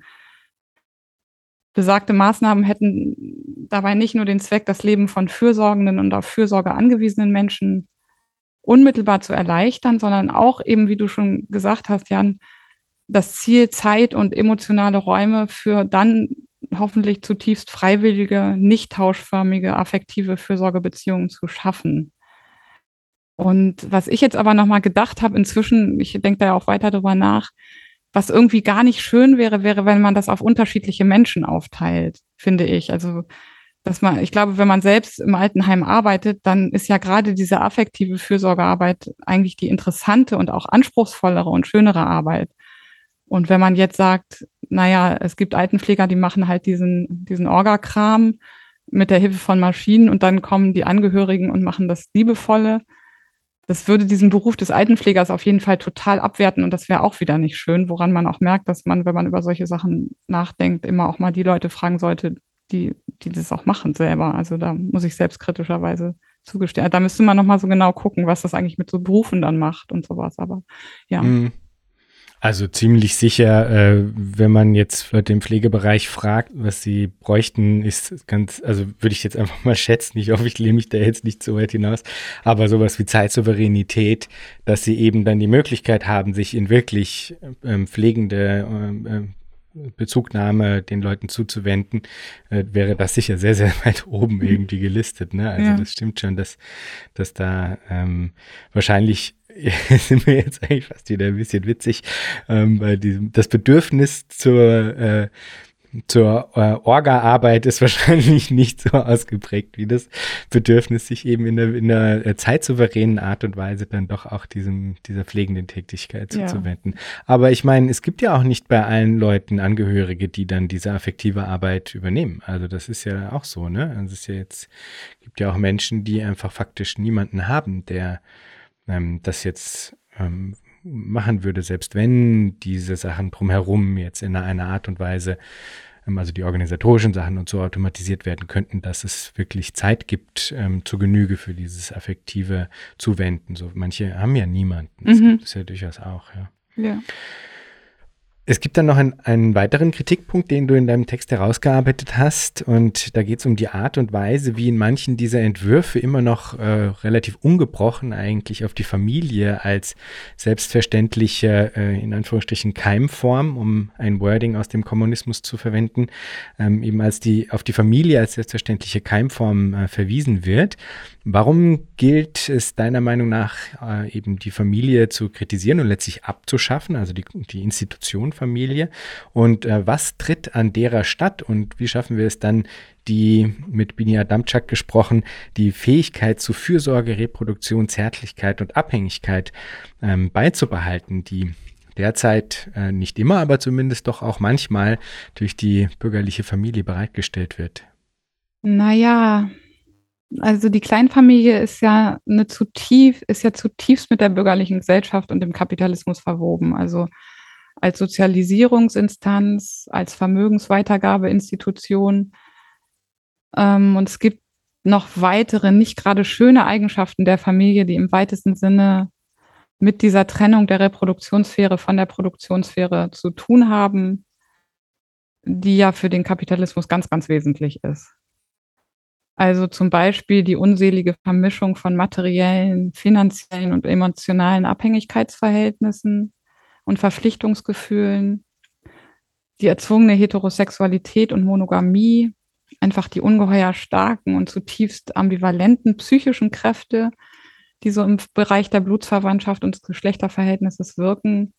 Besagte Maßnahmen hätten dabei nicht nur den Zweck, das Leben von fürsorgenden und auf Fürsorge angewiesenen Menschen unmittelbar zu erleichtern, sondern auch eben, wie du schon gesagt hast, Jan, das Ziel, Zeit und emotionale Räume für dann hoffentlich zutiefst freiwillige, nicht tauschförmige, affektive Fürsorgebeziehungen zu schaffen. Und was ich jetzt aber nochmal gedacht habe, inzwischen, ich denke da ja auch weiter drüber nach, was irgendwie gar nicht schön wäre, wäre, wenn man das auf unterschiedliche Menschen aufteilt, finde ich. Also dass man, ich glaube, wenn man selbst im Altenheim arbeitet, dann ist ja gerade diese affektive Fürsorgearbeit eigentlich die interessante und auch anspruchsvollere und schönere Arbeit. Und wenn man jetzt sagt, naja, es gibt Altenpfleger, die machen halt diesen, diesen Orgakram mit der Hilfe von Maschinen und dann kommen die Angehörigen und machen das Liebevolle. Das würde diesen Beruf des Altenpflegers auf jeden Fall total abwerten und das wäre auch wieder nicht schön, woran man auch merkt, dass man, wenn man über solche Sachen nachdenkt, immer auch mal die Leute fragen sollte, die, die das auch machen selber. Also da muss ich selbstkritischerweise zugestehen. Da müsste man nochmal so genau gucken, was das eigentlich mit so Berufen dann macht und sowas. Aber ja. Mhm. Also ziemlich sicher, äh, wenn man jetzt Leute im Pflegebereich fragt, was sie bräuchten, ist ganz, also würde ich jetzt einfach [laughs] mal schätzen, ich hoffe, ich lehne mich da jetzt nicht so weit hinaus, aber sowas wie Zeitsouveränität, dass sie eben dann die Möglichkeit haben, sich in wirklich ähm, pflegende ähm, Bezugnahme den Leuten zuzuwenden, äh, wäre das sicher sehr, sehr [laughs] weit oben irgendwie gelistet. Ne? Also ja. das stimmt schon, dass, dass da ähm, wahrscheinlich [laughs] sind wir jetzt eigentlich fast wieder ein bisschen witzig, ähm, weil die, das Bedürfnis zur äh, zur äh, Orga-Arbeit ist [laughs] wahrscheinlich nicht so ausgeprägt wie das Bedürfnis, sich eben in der, in der äh, zeitsouveränen Art und Weise dann doch auch diesem, dieser pflegenden Tätigkeit ja. zuzuwenden. Aber ich meine, es gibt ja auch nicht bei allen Leuten Angehörige, die dann diese affektive Arbeit übernehmen. Also das ist ja auch so, ne? Also es ist ja jetzt, gibt ja auch Menschen, die einfach faktisch niemanden haben, der ähm, das jetzt ähm, machen würde, selbst wenn diese Sachen drumherum jetzt in einer Art und Weise, ähm, also die organisatorischen Sachen und so automatisiert werden könnten, dass es wirklich Zeit gibt ähm, zur Genüge für dieses affektive Zuwenden. So manche haben ja niemanden. Das mhm. gibt es ja durchaus auch, ja. Ja. Es gibt dann noch einen, einen, weiteren Kritikpunkt, den du in deinem Text herausgearbeitet hast. Und da geht es um die Art und Weise, wie in manchen dieser Entwürfe immer noch äh, relativ ungebrochen eigentlich auf die Familie als selbstverständliche, äh, in Anführungsstrichen, Keimform, um ein Wording aus dem Kommunismus zu verwenden, ähm, eben als die, auf die Familie als selbstverständliche Keimform äh, verwiesen wird. Warum gilt es deiner Meinung nach äh, eben die Familie zu kritisieren und letztlich abzuschaffen, also die, die Institution Familie? Und äh, was tritt an derer statt und wie schaffen wir es dann, die mit Bini Adamczak gesprochen, die Fähigkeit zu Fürsorge, Reproduktion, Zärtlichkeit und Abhängigkeit ähm, beizubehalten, die derzeit äh, nicht immer, aber zumindest doch auch manchmal durch die bürgerliche Familie bereitgestellt wird? Naja, also die Kleinfamilie ist ja eine zutiefst, ist ja zutiefst mit der bürgerlichen Gesellschaft und dem Kapitalismus verwoben. Also als Sozialisierungsinstanz, als Vermögensweitergabeinstitution. Ähm, und es gibt noch weitere, nicht gerade schöne Eigenschaften der Familie, die im weitesten Sinne mit dieser Trennung der Reproduktionssphäre von der Produktionssphäre zu tun haben. die ja für den Kapitalismus ganz, ganz wesentlich ist. Also zum Beispiel die unselige Vermischung von materiellen, finanziellen und emotionalen Abhängigkeitsverhältnissen und Verpflichtungsgefühlen, die erzwungene Heterosexualität und Monogamie, einfach die ungeheuer starken und zutiefst ambivalenten psychischen Kräfte, die so im Bereich der Blutsverwandtschaft und des Geschlechterverhältnisses wirken,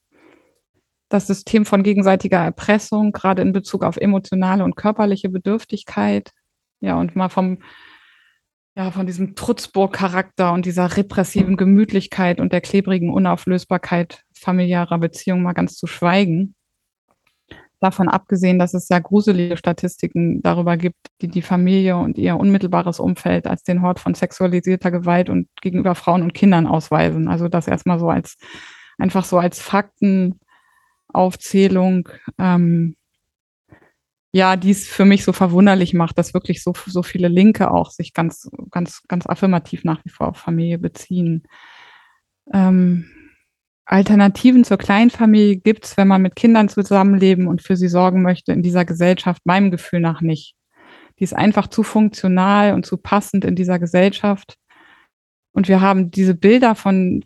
das System von gegenseitiger Erpressung, gerade in Bezug auf emotionale und körperliche Bedürftigkeit. Ja, und mal vom, ja, von diesem Trutzburg-Charakter und dieser repressiven Gemütlichkeit und der klebrigen Unauflösbarkeit familiärer Beziehungen mal ganz zu schweigen. Davon abgesehen, dass es sehr gruselige Statistiken darüber gibt, die die Familie und ihr unmittelbares Umfeld als den Hort von sexualisierter Gewalt und gegenüber Frauen und Kindern ausweisen. Also das erstmal so als, einfach so als Fakten Aufzählung, ähm, ja, die es für mich so verwunderlich macht, dass wirklich so, so viele Linke auch sich ganz, ganz, ganz affirmativ nach wie vor auf Familie beziehen. Ähm, Alternativen zur Kleinfamilie gibt es, wenn man mit Kindern zusammenleben und für sie sorgen möchte, in dieser Gesellschaft, meinem Gefühl nach nicht. Die ist einfach zu funktional und zu passend in dieser Gesellschaft. Und wir haben diese Bilder von,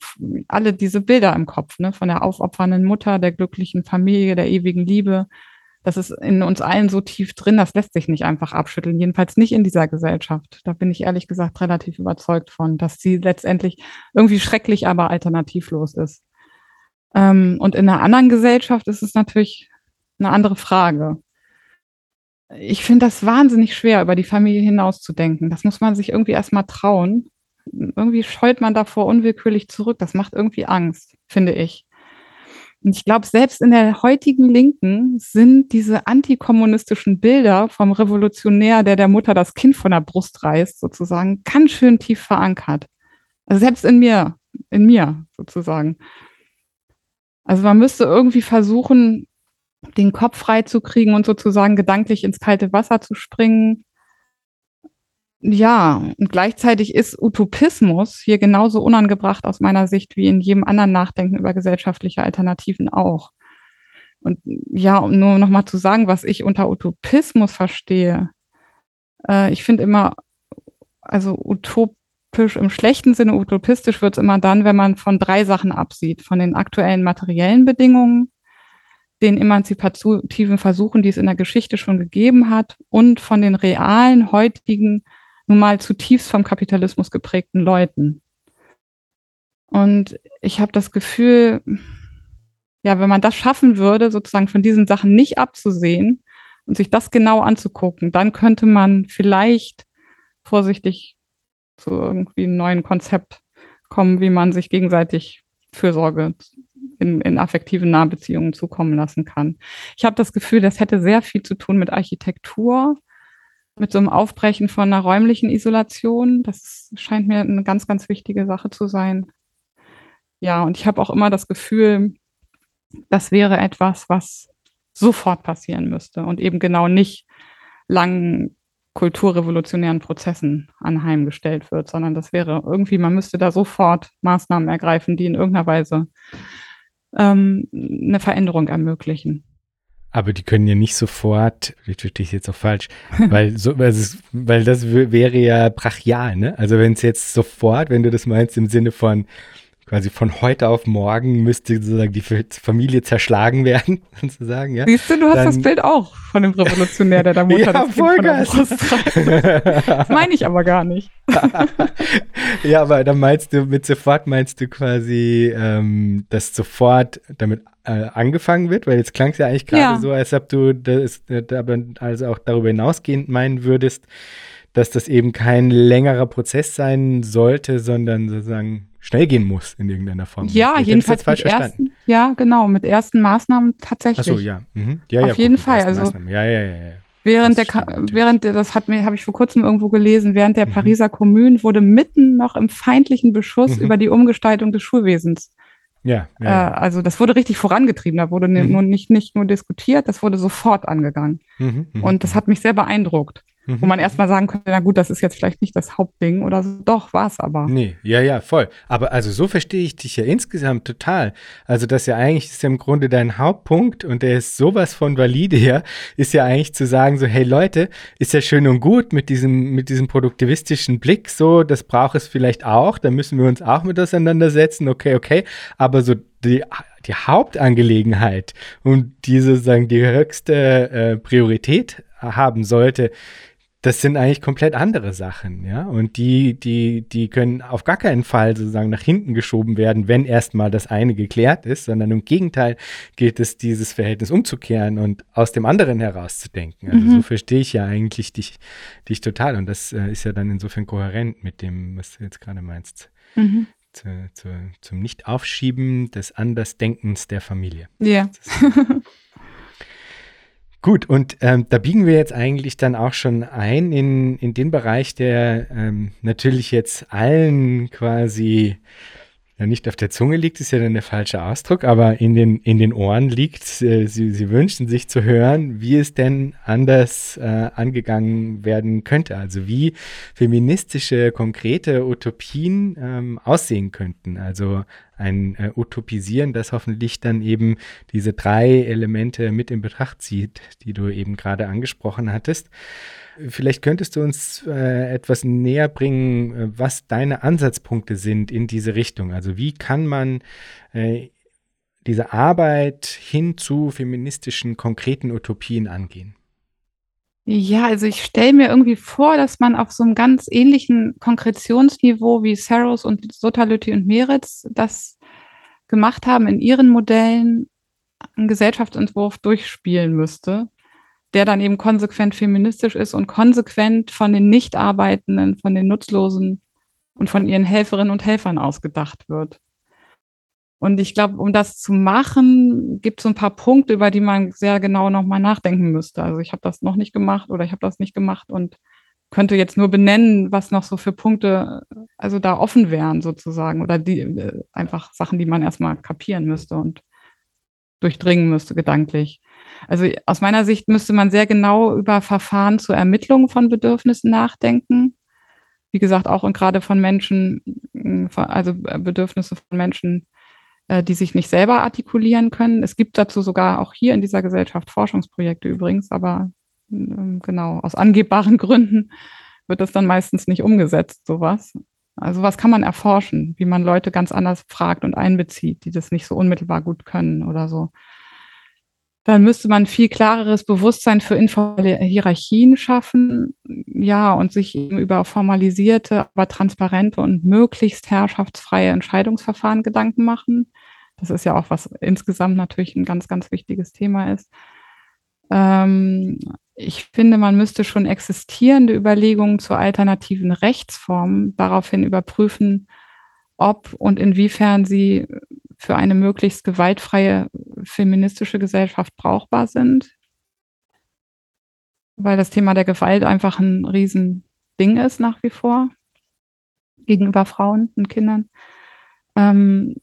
alle diese Bilder im Kopf, ne, von der aufopfernden Mutter, der glücklichen Familie, der ewigen Liebe. Das ist in uns allen so tief drin, das lässt sich nicht einfach abschütteln, jedenfalls nicht in dieser Gesellschaft. Da bin ich ehrlich gesagt relativ überzeugt von, dass sie letztendlich irgendwie schrecklich, aber alternativlos ist. Ähm, und in einer anderen Gesellschaft ist es natürlich eine andere Frage. Ich finde das wahnsinnig schwer, über die Familie hinauszudenken. Das muss man sich irgendwie erstmal trauen irgendwie scheut man davor unwillkürlich zurück. Das macht irgendwie Angst, finde ich. Und ich glaube, selbst in der heutigen Linken sind diese antikommunistischen Bilder vom Revolutionär, der der Mutter das Kind von der Brust reißt, sozusagen, ganz schön tief verankert. Also selbst in mir, in mir sozusagen. Also man müsste irgendwie versuchen, den Kopf frei zu kriegen und sozusagen gedanklich ins kalte Wasser zu springen ja, und gleichzeitig ist Utopismus hier genauso unangebracht aus meiner Sicht wie in jedem anderen Nachdenken über gesellschaftliche Alternativen auch. Und ja, um nur nochmal zu sagen, was ich unter Utopismus verstehe. Äh, ich finde immer, also utopisch im schlechten Sinne, utopistisch wird es immer dann, wenn man von drei Sachen absieht. Von den aktuellen materiellen Bedingungen, den emanzipativen Versuchen, die es in der Geschichte schon gegeben hat, und von den realen, heutigen nun mal zutiefst vom Kapitalismus geprägten Leuten. Und ich habe das Gefühl, ja, wenn man das schaffen würde, sozusagen von diesen Sachen nicht abzusehen und sich das genau anzugucken, dann könnte man vielleicht vorsichtig zu irgendwie einem neuen Konzept kommen, wie man sich gegenseitig Fürsorge in, in affektive Nahbeziehungen zukommen lassen kann. Ich habe das Gefühl, das hätte sehr viel zu tun mit Architektur, mit so einem Aufbrechen von einer räumlichen Isolation. Das scheint mir eine ganz, ganz wichtige Sache zu sein. Ja, und ich habe auch immer das Gefühl, das wäre etwas, was sofort passieren müsste und eben genau nicht langen kulturrevolutionären Prozessen anheimgestellt wird, sondern das wäre irgendwie, man müsste da sofort Maßnahmen ergreifen, die in irgendeiner Weise ähm, eine Veränderung ermöglichen. Aber die können ja nicht sofort, ich verstehe ich jetzt auch falsch, [laughs] weil so, also, weil das wäre ja brachial, ne? Also wenn es jetzt sofort, wenn du das meinst im Sinne von, quasi von heute auf morgen müsste sozusagen die Familie zerschlagen werden, [laughs] sozusagen, ja. Siehst du, du hast Dann, das Bild auch von dem Revolutionär, der da [laughs] Mutter ja, das kind von der Brust Das meine ich aber gar nicht. [laughs] ja, aber dann meinst du, mit sofort meinst du quasi, ähm, dass sofort damit äh, angefangen wird, weil jetzt klang es ja eigentlich gerade ja. so, als ob du das äh, aber also auch darüber hinausgehend meinen würdest, dass das eben kein längerer Prozess sein sollte, sondern sozusagen schnell gehen muss in irgendeiner Form. Ja, ich jedenfalls mit ersten, ja, genau, mit ersten Maßnahmen tatsächlich. Ach so, ja. Mhm. ja Auf ja, jeden Fall. Also, ja, ja, ja, ja. Während das der, während der, das hat mir, habe ich vor kurzem irgendwo gelesen, während der mhm. Pariser Kommune wurde mitten noch im feindlichen Beschuss mhm. über die Umgestaltung des Schulwesens. Ja, ja, ja. Äh, also das wurde richtig vorangetrieben. Da wurde mhm. nur nicht, nicht nur diskutiert, das wurde sofort angegangen. Mhm, mhm Und das hat mich sehr beeindruckt. Mhm. Wo man erstmal sagen könnte, na gut, das ist jetzt vielleicht nicht das Hauptding oder so. Doch, war es aber. Nee, ja, ja, voll. Aber also so verstehe ich dich ja insgesamt total. Also das ja eigentlich ist ja im Grunde dein Hauptpunkt und der ist sowas von valide her, ist ja eigentlich zu sagen so, hey Leute, ist ja schön und gut mit diesem, mit diesem produktivistischen Blick so, das braucht es vielleicht auch, da müssen wir uns auch mit auseinandersetzen, okay, okay. Aber so die, die Hauptangelegenheit und diese sozusagen die höchste äh, Priorität haben sollte, das sind eigentlich komplett andere Sachen, ja. Und die, die, die können auf gar keinen Fall sozusagen nach hinten geschoben werden, wenn erstmal das eine geklärt ist, sondern im Gegenteil gilt es, dieses Verhältnis umzukehren und aus dem anderen herauszudenken. Also mhm. so verstehe ich ja eigentlich dich, dich total. Und das äh, ist ja dann insofern kohärent mit dem, was du jetzt gerade meinst. Mhm. Zu, zu, zum Nicht-Aufschieben des Andersdenkens der Familie. Ja. [laughs] Gut, und ähm, da biegen wir jetzt eigentlich dann auch schon ein in, in den Bereich, der ähm, natürlich jetzt allen quasi ja, nicht auf der Zunge liegt, ist ja dann der falsche Ausdruck, aber in den, in den Ohren liegt. Äh, sie, sie wünschen sich zu hören, wie es denn anders äh, angegangen werden könnte. Also wie feministische, konkrete Utopien ähm, aussehen könnten. Also ein äh, Utopisieren, das hoffentlich dann eben diese drei Elemente mit in Betracht zieht, die du eben gerade angesprochen hattest. Vielleicht könntest du uns äh, etwas näher bringen, äh, was deine Ansatzpunkte sind in diese Richtung. Also wie kann man äh, diese Arbeit hin zu feministischen, konkreten Utopien angehen? Ja, also ich stelle mir irgendwie vor, dass man auf so einem ganz ähnlichen Konkretionsniveau wie Saros und Sotalütti und Meretz das gemacht haben in ihren Modellen, einen Gesellschaftsentwurf durchspielen müsste der dann eben konsequent feministisch ist und konsequent von den Nichtarbeitenden, von den Nutzlosen und von ihren Helferinnen und Helfern ausgedacht wird. Und ich glaube, um das zu machen, gibt es so ein paar Punkte, über die man sehr genau nochmal nachdenken müsste. Also ich habe das noch nicht gemacht oder ich habe das nicht gemacht und könnte jetzt nur benennen, was noch so für Punkte also da offen wären sozusagen oder die äh, einfach Sachen, die man erstmal kapieren müsste und durchdringen müsste gedanklich. Also aus meiner Sicht müsste man sehr genau über Verfahren zur Ermittlung von Bedürfnissen nachdenken. Wie gesagt, auch und gerade von Menschen, also äh, Bedürfnisse von Menschen, äh, die sich nicht selber artikulieren können. Es gibt dazu sogar auch hier in dieser Gesellschaft Forschungsprojekte übrigens, aber ähm, genau, aus angebbaren [laughs] Gründen wird das dann meistens nicht umgesetzt, sowas. Also was kann man erforschen, wie man Leute ganz anders fragt und einbezieht, die das nicht so unmittelbar gut können oder so dann müsste man viel klareres Bewusstsein für informelle Hierarchien schaffen, ja, und sich eben über formalisierte, aber transparente und möglichst herrschaftsfreie Entscheidungsverfahren Gedanken machen. Das ist ja auch, was insgesamt natürlich ein ganz, ganz wichtiges Thema ist. Ähm, ich finde, man müsste schon existierende Überlegungen zu alternativen Rechtsformen daraufhin überprüfen, ob und inwiefern sie für eine möglichst gewaltfreie feministische Gesellschaft brauchbar sind. Weil das Thema der Gewalt einfach ein Riesending ist nach wie vor gegenüber Frauen und Kindern. Ähm,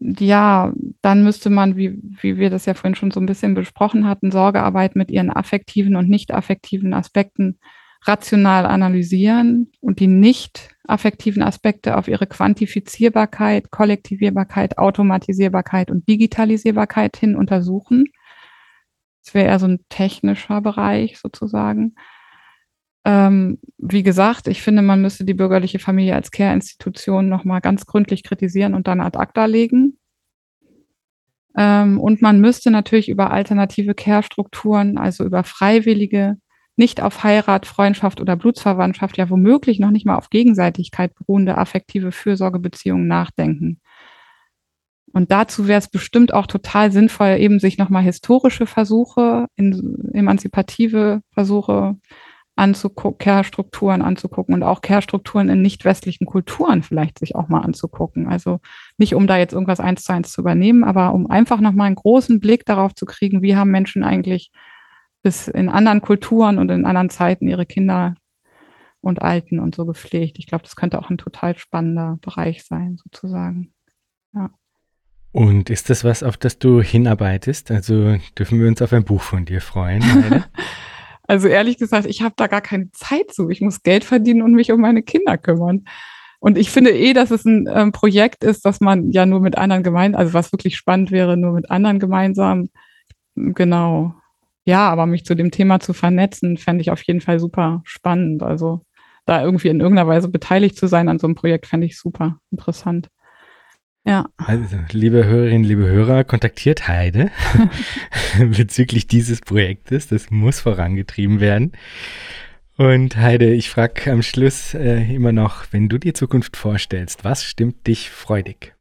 ja, dann müsste man, wie, wie wir das ja vorhin schon so ein bisschen besprochen hatten, Sorgearbeit mit ihren affektiven und nicht affektiven Aspekten rational analysieren und die nicht affektiven Aspekte auf ihre Quantifizierbarkeit, Kollektivierbarkeit, Automatisierbarkeit und Digitalisierbarkeit hin untersuchen. Das wäre eher so ein technischer Bereich sozusagen. Ähm, wie gesagt, ich finde, man müsste die bürgerliche Familie als Care-Institution nochmal ganz gründlich kritisieren und dann ad acta legen. Ähm, und man müsste natürlich über alternative Care-Strukturen, also über freiwillige nicht auf Heirat, Freundschaft oder Blutsverwandtschaft, ja womöglich noch nicht mal auf Gegenseitigkeit beruhende affektive Fürsorgebeziehungen nachdenken. Und dazu wäre es bestimmt auch total sinnvoll, eben sich nochmal historische Versuche, in, emanzipative Versuche anzugucken, Care-Strukturen anzugucken und auch Care-Strukturen in nicht westlichen Kulturen vielleicht sich auch mal anzugucken. Also nicht, um da jetzt irgendwas eins zu eins zu übernehmen, aber um einfach nochmal einen großen Blick darauf zu kriegen, wie haben Menschen eigentlich bis in anderen Kulturen und in anderen Zeiten ihre Kinder und Alten und so gepflegt. Ich glaube, das könnte auch ein total spannender Bereich sein, sozusagen. Ja. Und ist das was, auf das du hinarbeitest? Also dürfen wir uns auf ein Buch von dir freuen? [laughs] Also ehrlich gesagt, ich habe da gar keine Zeit zu. Ich muss Geld verdienen und mich um meine Kinder kümmern. Und ich finde eh, dass es ein ähm, Projekt ist, dass man ja nur mit anderen gemeinsam, also was wirklich spannend wäre, nur mit anderen gemeinsam, genau. Ja, aber mich zu dem Thema zu vernetzen, fände ich auf jeden Fall super spannend. Also da irgendwie in irgendeiner Weise beteiligt zu sein an so einem Projekt, fände ich super interessant. Ja. Also, liebe Hörerinnen, liebe Hörer, kontaktiert Heide [laughs] [laughs] bezüglich dieses Projektes. Das muss vorangetrieben werden. Und Heide, ich frage am Schluss äh, immer noch, wenn du dir Zukunft vorstellst, was stimmt dich freudig?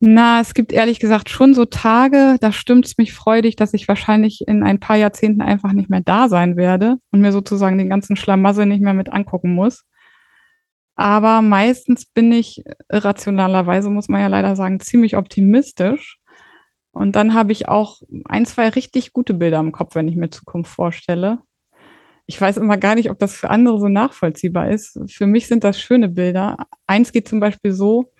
Na, es gibt ehrlich gesagt schon so Tage, da stimmt es mich freudig, dass ich wahrscheinlich in ein paar Jahrzehnten einfach nicht mehr da sein werde und mir sozusagen den ganzen Schlamassel nicht mehr mit angucken muss. Aber meistens bin ich irrationalerweise, muss man ja leider sagen, ziemlich optimistisch. Und dann habe ich auch ein, zwei richtig gute Bilder im Kopf, wenn ich mir Zukunft vorstelle ich weiß immer gar nicht, ob das für andere so nachvollziehbar ist. Für mich sind das schöne Bilder. Eins geht zum Beispiel so,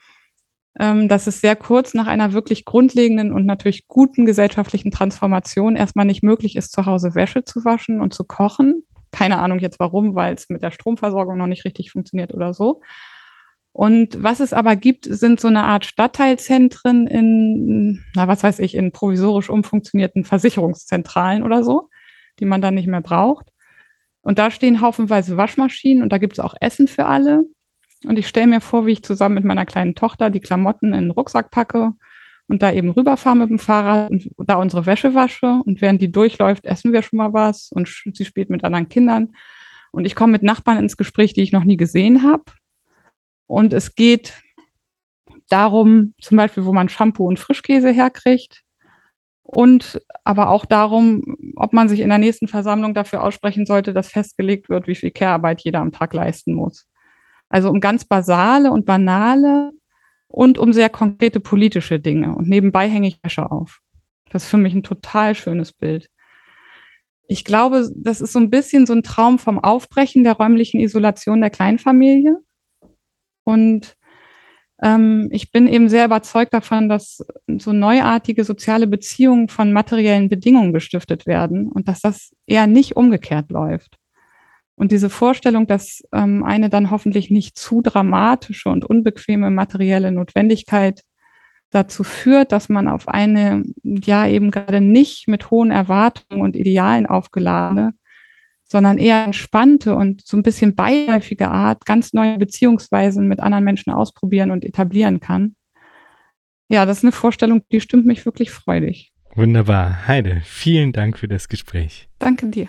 dass es sehr kurz nach einer wirklich grundlegenden und natürlich guten gesellschaftlichen Transformation erstmal nicht möglich ist, zu Hause Wäsche zu waschen und zu kochen. Keine Ahnung jetzt warum, weil es mit der Stromversorgung noch nicht richtig funktioniert oder so. Und was es aber gibt, sind so eine Art Stadtteilzentren in, na was weiß ich, in provisorisch umfunktionierten Versicherungszentralen oder so, die man dann nicht mehr braucht. Und da stehen haufenweise Waschmaschinen und da gibt es auch Essen für alle. Und ich stelle mir vor, wie ich zusammen mit meiner kleinen Tochter die Klamotten in den Rucksack packe und da eben rüberfahre mit dem Fahrrad und da unsere Wäsche wasche. Und während die durchläuft, essen wir schon mal was und sie spielt mit anderen Kindern. Und ich komme mit Nachbarn ins Gespräch, die ich noch nie gesehen habe. Und es geht darum, zum Beispiel, wo man Shampoo und Frischkäse herkriegt und aber auch darum, ob man sich in der nächsten Versammlung dafür aussprechen sollte, dass festgelegt wird, wie viel Care-Arbeit jeder am Tag leisten muss. Also um ganz basale und banale und um sehr konkrete politische Dinge. Und nebenbei hänge ich Wäsche auf. Das ist für mich ein total schönes Bild. Ich glaube, das ist so ein bisschen so ein Traum vom Aufbrechen der räumlichen Isolation der Kleinfamilie. Und ähm, ich bin eben sehr überzeugt davon, dass so neuartige soziale Beziehungen von materiellen Bedingungen gestiftet werden und dass das eher nicht umgekehrt läuft. Und diese Vorstellung, dass ähm, eine dann hoffentlich nicht zu dramatische und unbequeme materielle Notwendigkeit dazu führt, dass man auf eine, ja eben gerade nicht mit hohen Erwartungen und Idealen aufgeladene sondern eher entspannte und so ein bisschen beiläufige Art ganz neue Beziehungsweisen mit anderen Menschen ausprobieren und etablieren kann. Ja, das ist eine Vorstellung, die stimmt mich wirklich freudig. Wunderbar. Heide, vielen Dank für das Gespräch. Danke dir.